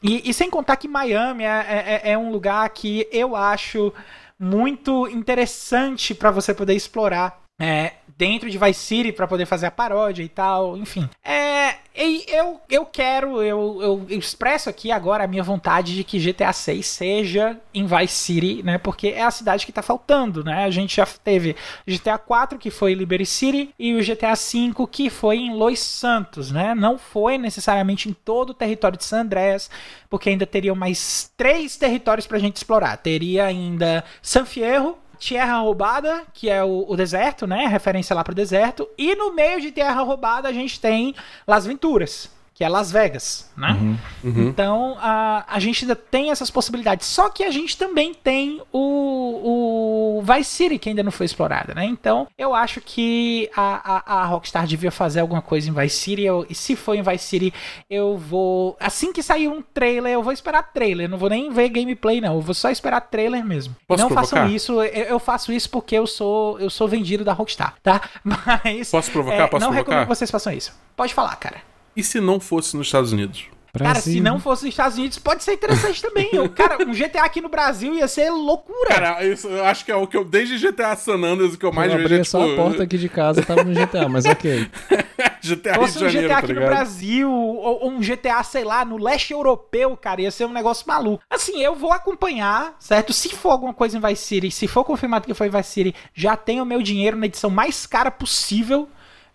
E, e, sem contar que Miami é, é, é um lugar que eu acho muito interessante para você poder explorar é, dentro de Vice City para poder fazer a paródia e tal, enfim. É, eu, eu quero, eu, eu, expresso aqui agora a minha vontade de que GTA 6 seja em Vice City, né? Porque é a cidade que tá faltando, né? A gente já teve GTA 4 que foi em Liberty City e o GTA 5 que foi em Los Santos, né? Não foi necessariamente em todo o território de San Andreas, porque ainda teriam mais três territórios pra gente explorar. Teria ainda San Fierro, Terra Roubada, que é o, o, deserto, né? Referência lá pro deserto. E no meio de Terra Roubada a gente tem Las Venturas que é Las Vegas, né? Uhum, uhum. Então a, a gente ainda tem essas possibilidades. Só que a gente também tem o, o Vice City que ainda não foi explorada, né? Então eu acho que a, a, a Rockstar devia fazer alguma coisa em Vice City. Eu, e se for em Vice City, eu vou. Assim que sair um trailer, eu vou esperar trailer. Não vou nem ver gameplay, não. Eu vou só esperar trailer mesmo. Posso não provocar? façam isso. Eu, eu, faço isso porque eu sou eu sou vendido da Rockstar, tá? Mas. Posso provocar? É, Posso não provocar? recomendo que vocês façam isso. Pode falar, cara. E se não fosse nos Estados Unidos? Brasil. Cara, se não fosse nos Estados Unidos, pode ser interessante também. cara, um GTA aqui no Brasil ia ser loucura. Cara, isso, eu acho que é o que eu, desde GTA San Andreas, o que eu mais eu vejo é, só tipo... a porta aqui de casa, tava no GTA, mas ok. GTA fosse um GTA tá aqui tá no Brasil, ou, ou, um GTA, sei lá, no leste europeu, cara, ia ser um negócio maluco. Assim, eu vou acompanhar, certo? Se for alguma coisa em Vice City, se for confirmado que foi em Vice City, já tenho o meu dinheiro na edição mais cara possível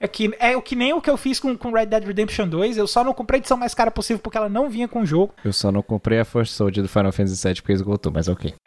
é, que, é o que nem o que eu fiz com, com Red Dead Redemption 2. Eu só não comprei a edição mais cara possível porque ela não vinha com o jogo. Eu só não comprei a First Soldier do Final Fantasy VII porque esgotou, mas ok.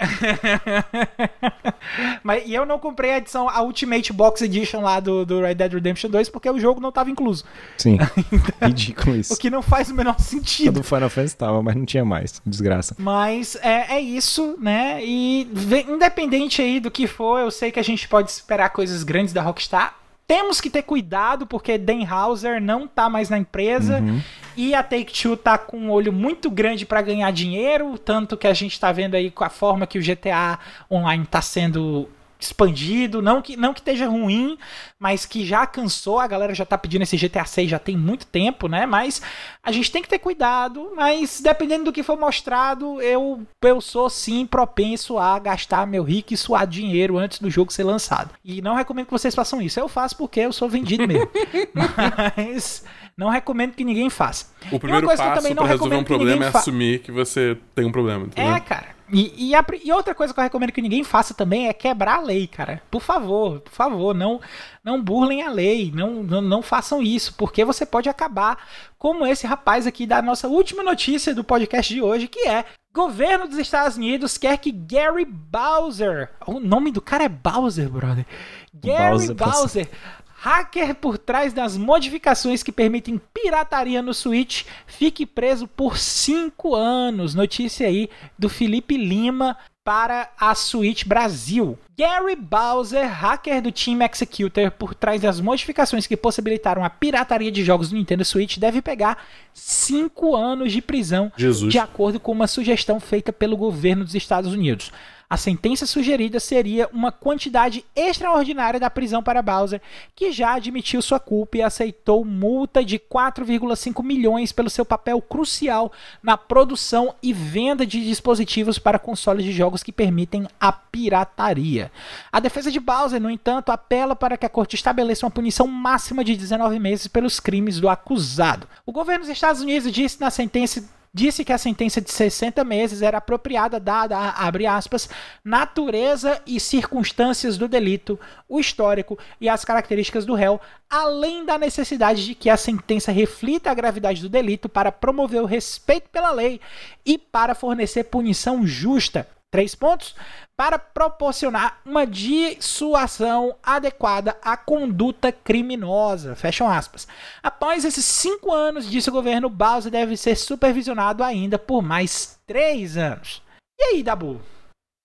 Mas, e eu não comprei a edição, a Ultimate Box Edition lá do, do Red Dead Redemption 2 porque o jogo não tava incluso. Sim. então, ridículo isso. O que não faz o menor sentido. Do Final Fantasy tava, mas não tinha mais. Desgraça. Mas é, é isso, né? E independente aí do que for, eu sei que a gente pode esperar coisas grandes da Rockstar temos que ter cuidado porque Dan Hauser não tá mais na empresa uhum. e a Take-Two tá com um olho muito grande para ganhar dinheiro, tanto que a gente tá vendo aí com a forma que o GTA Online tá sendo expandido, não que não que esteja ruim, mas que já cansou, a galera já tá pedindo esse GTA 6 já tem muito tempo, né? Mas a gente tem que ter cuidado, mas dependendo do que for mostrado, eu eu sou sim propenso a gastar meu rico e suar dinheiro antes do jogo ser lançado. E não recomendo que vocês façam isso. Eu faço porque eu sou vendido mesmo. mas não recomendo que ninguém faça. O primeiro passo para resolver um problema é assumir que você tem um problema. Entendeu? É, cara. E, e, a, e, outra coisa que eu recomendo que ninguém faça também é quebrar a lei, cara. Por favor, por favor, não não burlem a lei, não, não, não façam isso, porque você pode acabar como esse rapaz aqui da nossa última notícia do podcast de hoje, que é Governo dos Estados Unidos quer que Gary Bowser, o nome do cara é Bowser, brother. Gary Bowser, Bowser hacker por trás das modificações que permitem pirataria no Switch, fique preso por 5 anos. Notícia aí do Felipe Lima para a Switch Brasil. Gary Bowser, hacker do Team Executor, por trás das modificações que possibilitaram a pirataria de jogos do Nintendo Switch, deve pegar 5 anos de prisão, Jesus. de acordo com uma sugestão feita pelo governo dos Estados Unidos. A sentença sugerida seria uma quantidade extraordinária da prisão para Bowser, que já admitiu sua culpa e aceitou multa de 4,5 milhões pelo seu papel crucial na produção e venda de dispositivos para consoles de jogos que permitem a pirataria. A defesa de Bowser, no entanto, apela para que a corte estabeleça uma punição máxima de 19 meses pelos crimes do acusado. O governo dos Estados Unidos disse na sentença disse que a sentença de 60 meses era apropriada dada a, abre aspas, natureza e circunstâncias do delito, o histórico e as características do réu, além da necessidade de que a sentença reflita a gravidade do delito para promover o respeito pela lei e para fornecer punição justa. Três pontos para proporcionar uma dissuasão adequada à conduta criminosa. Fecham aspas. Após esses cinco anos, disse o governo, Bowser deve ser supervisionado ainda por mais três anos. E aí, Dabu?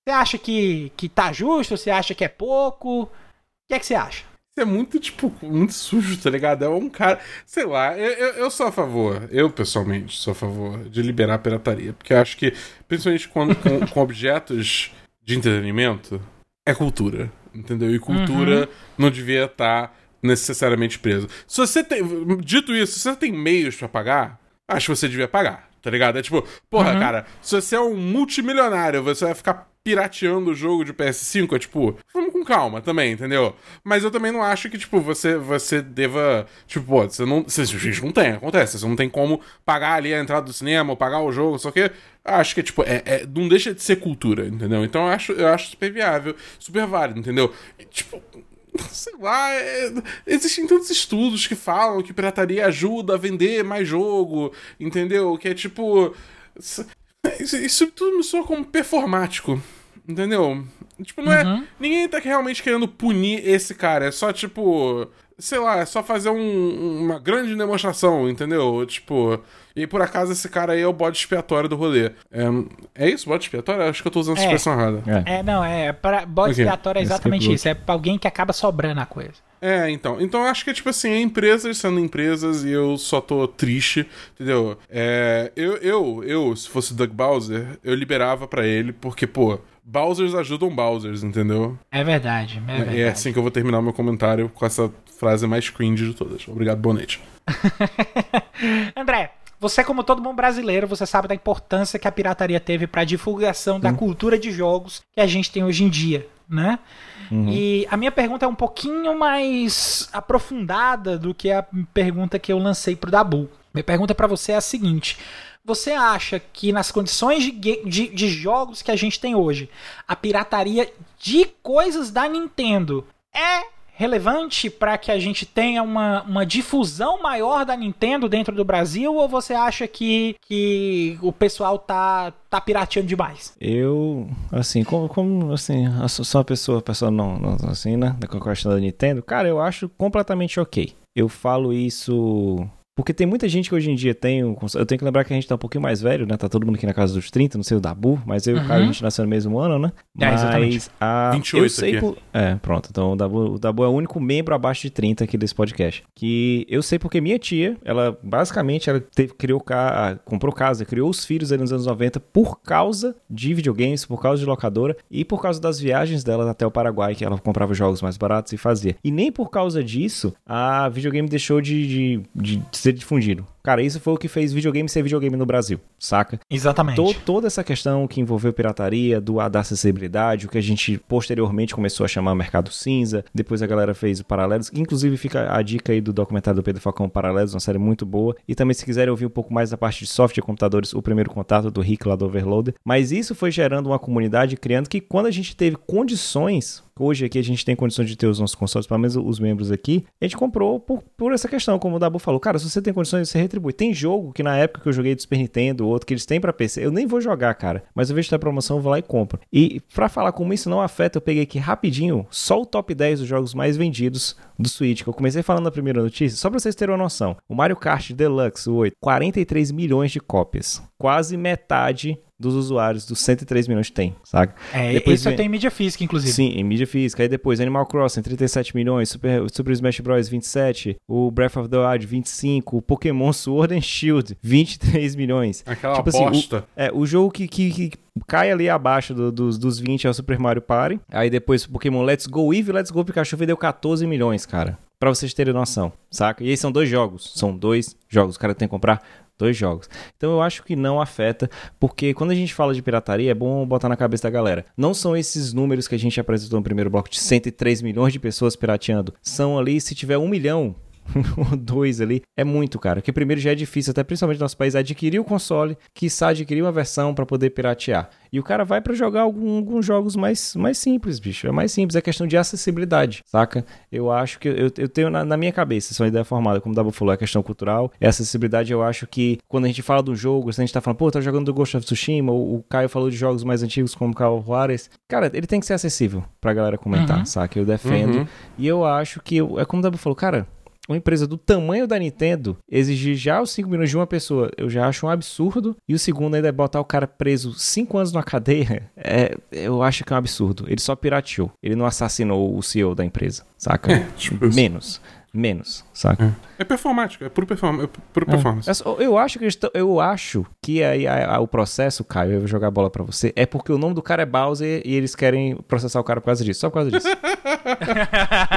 Você acha que, que tá justo? Você acha que é pouco? O que é que você acha? Isso é muito, tipo, muito sujo, tá ligado? É um cara. Sei lá, eu, eu, eu, sou a favor, eu pessoalmente sou a favor de liberar a pirataria. Porque acho que, principalmente quando, com, com objetos de entretenimento é cultura, entendeu? E cultura uhum. não devia estar tá necessariamente preso. Se você tem, dito isso, se você tem meios para pagar, acho que você devia pagar, tá ligado? É tipo, porra, uhum. cara, se você é um multimilionário, você vai ficar pirateando o jogo de PS5, é tipo, vamos com calma também, entendeu? Mas eu também não acho que, tipo, você, você deva. Tipo, pô, você não. Você, gente não tem, acontece. Você não tem como pagar ali a entrada do cinema ou pagar o jogo, só que acho que, tipo, é, é, não deixa de ser cultura, entendeu? Então eu acho, eu acho super viável, super válido, entendeu? E, tipo. Sei lá, é, existem tantos estudos que falam que pirataria ajuda a vender mais jogo, entendeu? Que é tipo. Isso, isso tudo me soa como performático. Entendeu? Tipo, não é. Uhum. Ninguém tá realmente querendo punir esse cara. É só, tipo. Sei lá, é só fazer um, uma grande demonstração, entendeu? Tipo. E por acaso esse cara aí é o bode expiatório do rolê. É, é isso, bode expiatório? Acho que eu tô usando a é. expressão errada. É. é, não, é. Pra, bode okay. expiatório é exatamente isso. É pra alguém que acaba sobrando a coisa. É, então. Então eu acho que, tipo assim, é empresas sendo empresas e eu só tô triste, entendeu? É, eu, eu, eu, se fosse Doug Bowser, eu liberava para ele, porque, pô, Bowsers ajudam Bowsers, entendeu? É verdade, é, é verdade. É assim que eu vou terminar o meu comentário com essa frase mais cringe de todas. Obrigado, Bonete. André, você, como todo bom brasileiro, você sabe da importância que a pirataria teve para a divulgação da hum. cultura de jogos que a gente tem hoje em dia, né? Uhum. E a minha pergunta é um pouquinho mais aprofundada do que a pergunta que eu lancei pro Dabu. Minha pergunta para você é a seguinte: você acha que nas condições de, de, de, jogos que a gente tem hoje, a pirataria de coisas da Nintendo é relevante para que a gente tenha uma, uma difusão maior da Nintendo dentro do Brasil? Ou você acha que, que o pessoal tá, tá pirateando demais? Eu, assim, como, como assim, sou uma pessoa, pessoa não, não assim, né? Da questão da Nintendo, cara, eu acho completamente ok. Eu falo isso porque tem muita gente que hoje em dia tem. Um, eu tenho que lembrar que a gente tá um pouquinho mais velho, né? Tá todo mundo aqui na casa dos 30, não sei o Dabu, mas eu e o Caio a gente nasceu no mesmo ano, né? É, mas a. 28 eu sei aqui. Por, é, pronto. Então o Dabu, o Dabu é o único membro abaixo de 30 aqui desse podcast. Que eu sei porque minha tia, ela basicamente ela teve, criou comprou casa, criou os filhos ali nos anos 90 por causa de videogames, por causa de locadora e por causa das viagens dela até o Paraguai, que ela comprava jogos mais baratos e fazia. E nem por causa disso a videogame deixou de, de, de ser difundido. Cara, isso foi o que fez videogame ser videogame no Brasil, saca? Exatamente. Tô, toda essa questão que envolveu pirataria, do, da acessibilidade, o que a gente posteriormente começou a chamar mercado cinza, depois a galera fez o Paralelos, inclusive fica a dica aí do documentário do Pedro Falcão Paralelos, uma série muito boa, e também se quiserem ouvir um pouco mais da parte de software e computadores, o primeiro contato do Rick lá do Overloader, mas isso foi gerando uma comunidade, criando que quando a gente teve condições hoje aqui a gente tem condições de ter os nossos consoles, pelo menos os membros aqui, a gente comprou por, por essa questão, como o Dabu falou. Cara, se você tem condições, você Tem jogo que na época que eu joguei do Super Nintendo, outro que eles têm para PC, eu nem vou jogar, cara. Mas eu vejo que tá promoção, eu vou lá e compro. E para falar como isso não afeta, eu peguei aqui rapidinho só o top 10 dos jogos mais vendidos do Switch, que eu comecei falando na primeira notícia, só pra vocês terem uma noção. O Mario Kart Deluxe, o 8, 43 milhões de cópias. Quase metade dos usuários dos 103 milhões que tem, saca? É, depois isso vem... tem em mídia física, inclusive. Sim, em mídia física. Aí depois Animal Crossing, 37 milhões, Super, Super Smash Bros, 27, o Breath of the Wild, 25, o Pokémon Sword and Shield, 23 milhões. Aquela tipo aposta. Assim, o, é, o jogo que, que, que cai ali abaixo do, dos, dos 20 é o Super Mario Party. Aí depois o Pokémon Let's Go Eevee, Let's Go Pikachu vendeu 14 milhões, cara. Pra vocês terem noção, saca? E aí são dois jogos. São dois jogos. O cara tem que comprar dois jogos. Então eu acho que não afeta, porque quando a gente fala de pirataria, é bom botar na cabeça da galera. Não são esses números que a gente apresentou no primeiro bloco de 103 milhões de pessoas pirateando. São ali, se tiver um milhão ou dois ali, é muito, cara. Porque primeiro já é difícil, até principalmente no nosso país, adquirir o console, quiçá adquirir uma versão para poder piratear. E o cara vai para jogar algum, alguns jogos mais, mais simples, bicho. É mais simples, é questão de acessibilidade, saca? Eu acho que eu, eu tenho na, na minha cabeça, essa é uma ideia formada, como o Dabu falou, é questão cultural, é acessibilidade. Eu acho que quando a gente fala do jogo, se a gente tá falando, pô, tá jogando do Ghost of Tsushima, ou o Caio falou de jogos mais antigos como Call Juarez, cara, ele tem que ser acessível pra galera comentar, uhum. saca? Eu defendo. Uhum. E eu acho que, eu, é como o Dabu falou, cara, uma empresa do tamanho da Nintendo exigir já os 5 milhões de uma pessoa, eu já acho um absurdo. E o segundo ainda é botar o cara preso 5 anos na cadeia, é, eu acho que é um absurdo. Ele só pirateou, ele não assassinou o CEO da empresa, saca? É, tipo Menos menos, saca? É, é performático, é puro, perform é puro é. performance. Eu acho que eu acho que aí o processo, Caio, eu vou jogar a bola para você, é porque o nome do cara é Bowser e eles querem processar o cara por causa disso, só por causa disso.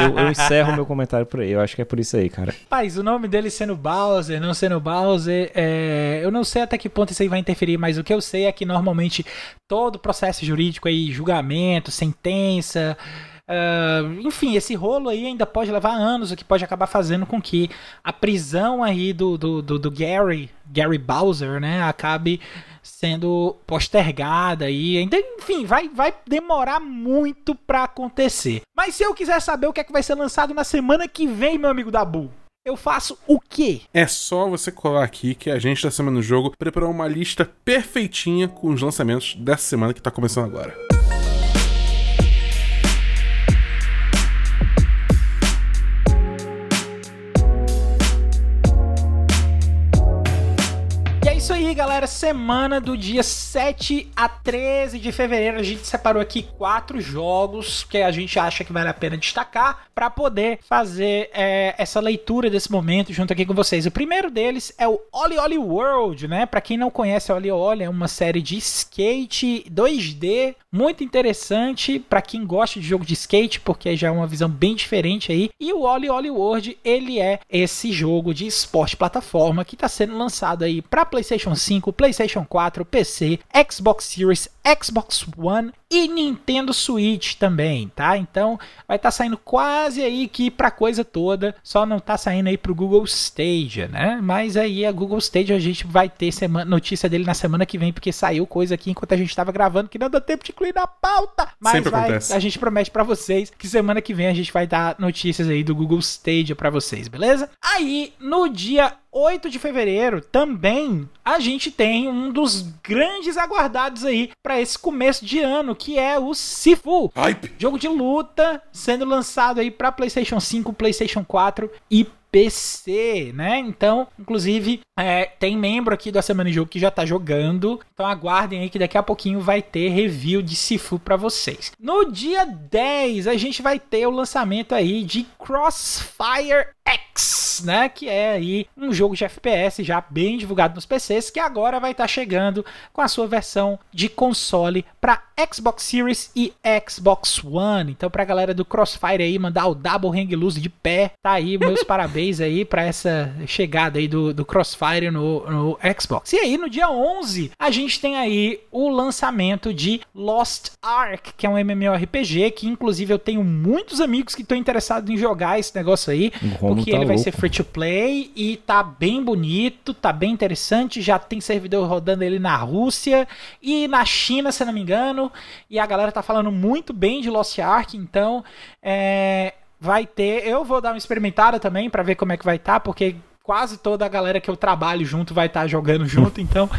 eu, eu, encerro meu comentário por aí, eu acho que é por isso aí, cara. Paz, o nome dele sendo Bowser, não sendo Bowser, é... eu não sei até que ponto isso aí vai interferir, mas o que eu sei é que normalmente todo processo jurídico aí, julgamento, sentença Uh, enfim, esse rolo aí ainda pode levar anos, o que pode acabar fazendo com que a prisão aí do, do, do, do Gary, Gary Bowser, né, acabe sendo postergada e ainda, enfim, vai, vai demorar muito para acontecer. Mas se eu quiser saber o que é que vai ser lançado na semana que vem, meu amigo Dabu, eu faço o quê? É só você colar aqui que a gente da Semana do Jogo preparou uma lista perfeitinha com os lançamentos dessa semana que tá começando agora. isso aí, galera. Semana do dia 7 a 13 de fevereiro. A gente separou aqui quatro jogos que a gente acha que vale a pena destacar para poder fazer é, essa leitura desse momento junto aqui com vocês. O primeiro deles é o Oli Oli World, né? Para quem não conhece, Oli Oli é uma série de skate 2D muito interessante para quem gosta de jogo de skate, porque já é uma visão bem diferente aí. E o Oli Oli World, ele é esse jogo de esporte plataforma que está sendo lançado aí para PlayStation 5, 5, PlayStation 4, PC, Xbox Series, Xbox One e Nintendo Switch também, tá? Então vai estar tá saindo quase aí que pra coisa toda, só não tá saindo aí pro Google Stadia, né? Mas aí a Google Stadia a gente vai ter semana, notícia dele na semana que vem, porque saiu coisa aqui enquanto a gente tava gravando que não dá tempo de incluir na pauta. Mas Sempre vai, acontece. a gente promete para vocês que semana que vem a gente vai dar notícias aí do Google Stadia para vocês, beleza? Aí, no dia 8 de fevereiro, também a gente tem um dos grandes aguardados aí para esse começo de ano, que é o Sifu. Hype. Jogo de luta sendo lançado aí para PlayStation 5, PlayStation 4 e PC, né? Então, inclusive, é, tem membro aqui da Semana de Jogo que já tá jogando. Então aguardem aí que daqui a pouquinho vai ter review de Sifu para vocês. No dia 10, a gente vai ter o lançamento aí de Crossfire X, né? Que é aí um jogo de FPS já bem divulgado nos PCs, que agora vai estar tá chegando com a sua versão de console para Xbox Series e Xbox One. Então, pra galera do Crossfire aí, mandar o Double Hang Loose de pé, tá aí, meus parabéns aí para essa chegada aí do, do Crossfire no, no Xbox. E aí, no dia 11, a gente tem aí o lançamento de Lost Ark, que é um MMORPG, que inclusive eu tenho muitos amigos que estão interessados em jogar esse negócio aí, porque tá ele vai louco. ser free to play e tá bem bonito, tá bem interessante, já tem servidor rodando ele na Rússia e na China, se não me engano, e a galera tá falando muito bem de Lost Ark, então é, vai ter, eu vou dar uma experimentada também para ver como é que vai estar, tá, porque quase toda a galera que eu trabalho junto vai estar tá jogando junto, então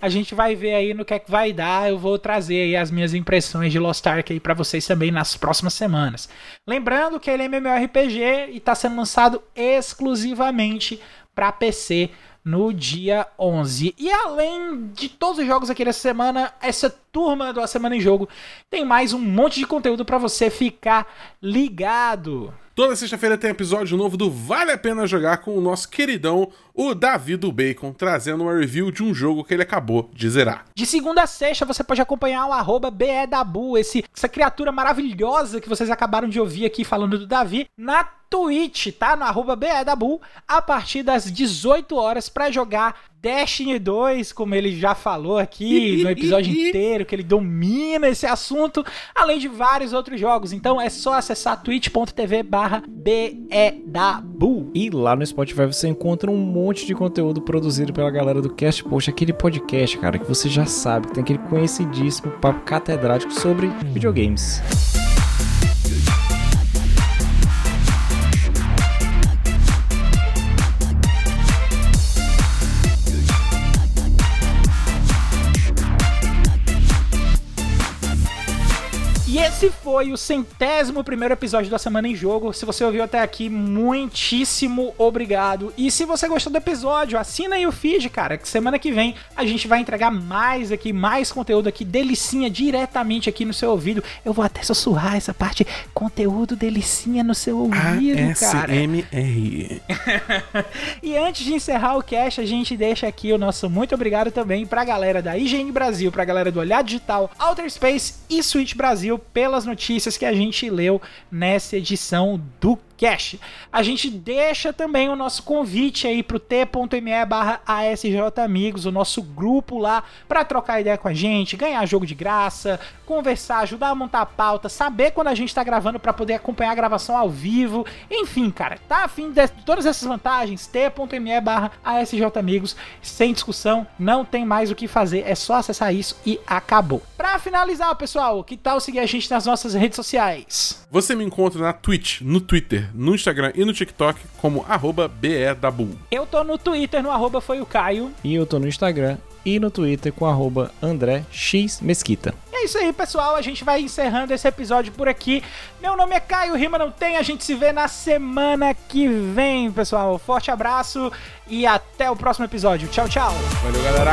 a gente vai ver aí no que é que vai dar. Eu vou trazer aí as minhas impressões de Lost Ark aí para vocês também nas próximas semanas. Lembrando que ele é MMORPG e está sendo lançado exclusivamente para PC no dia 11. E além de todos os jogos aqui dessa semana, essa turma do A Semana em Jogo tem mais um monte de conteúdo para você ficar ligado. Toda sexta-feira tem episódio novo do Vale a Pena Jogar com o nosso queridão, o Davi do Bacon, trazendo uma review de um jogo que ele acabou de zerar. De segunda a sexta você pode acompanhar o arroba BEDabu, esse, essa criatura maravilhosa que vocês acabaram de ouvir aqui falando do Davi, na Twitch, tá? No arroba BEDabu, a partir das 18 horas para jogar Destiny 2, como ele já falou aqui no episódio inteiro, que ele domina esse assunto, além de vários outros jogos. Então é só acessar twitch.tv barra BEDabu. E lá no Spotify você encontra um monte de conteúdo produzido pela galera do Cast Post, aquele podcast, cara, que você já sabe, que tem aquele conhecidíssimo papo catedrático sobre videogames. Esse foi o centésimo primeiro episódio da Semana em Jogo. Se você ouviu até aqui, muitíssimo obrigado. E se você gostou do episódio, assina aí o feed, cara, que semana que vem a gente vai entregar mais aqui, mais conteúdo aqui, delicinha diretamente aqui no seu ouvido. Eu vou até sussurrar essa parte, conteúdo delicinha no seu ouvido, cara. ASMR. e antes de encerrar o cast, a gente deixa aqui o nosso muito obrigado também pra galera da IGN Brasil, pra galera do Olhar Digital, Outer Space e Switch Brasil pelas notícias que a gente leu nessa edição do Cash. A gente deixa também o nosso convite aí pro t.me barra Amigos, o nosso grupo lá para trocar ideia com a gente, ganhar jogo de graça, conversar, ajudar a montar a pauta, saber quando a gente tá gravando para poder acompanhar a gravação ao vivo. Enfim, cara, tá afim de todas essas vantagens? t.me barra Amigos, sem discussão, não tem mais o que fazer, é só acessar isso e acabou. Pra finalizar, pessoal, que tal seguir a gente nas nossas redes sociais? Você me encontra na Twitch, no Twitter, no Instagram e no TikTok como arroba BEDabu. Eu tô no Twitter, no arroba foi o Caio. E eu tô no Instagram e no Twitter com arroba André X Mesquita. É isso aí, pessoal. A gente vai encerrando esse episódio por aqui. Meu nome é Caio Rima Não Tem. A gente se vê na semana que vem, pessoal. Forte abraço e até o próximo episódio. Tchau, tchau. Valeu, galera.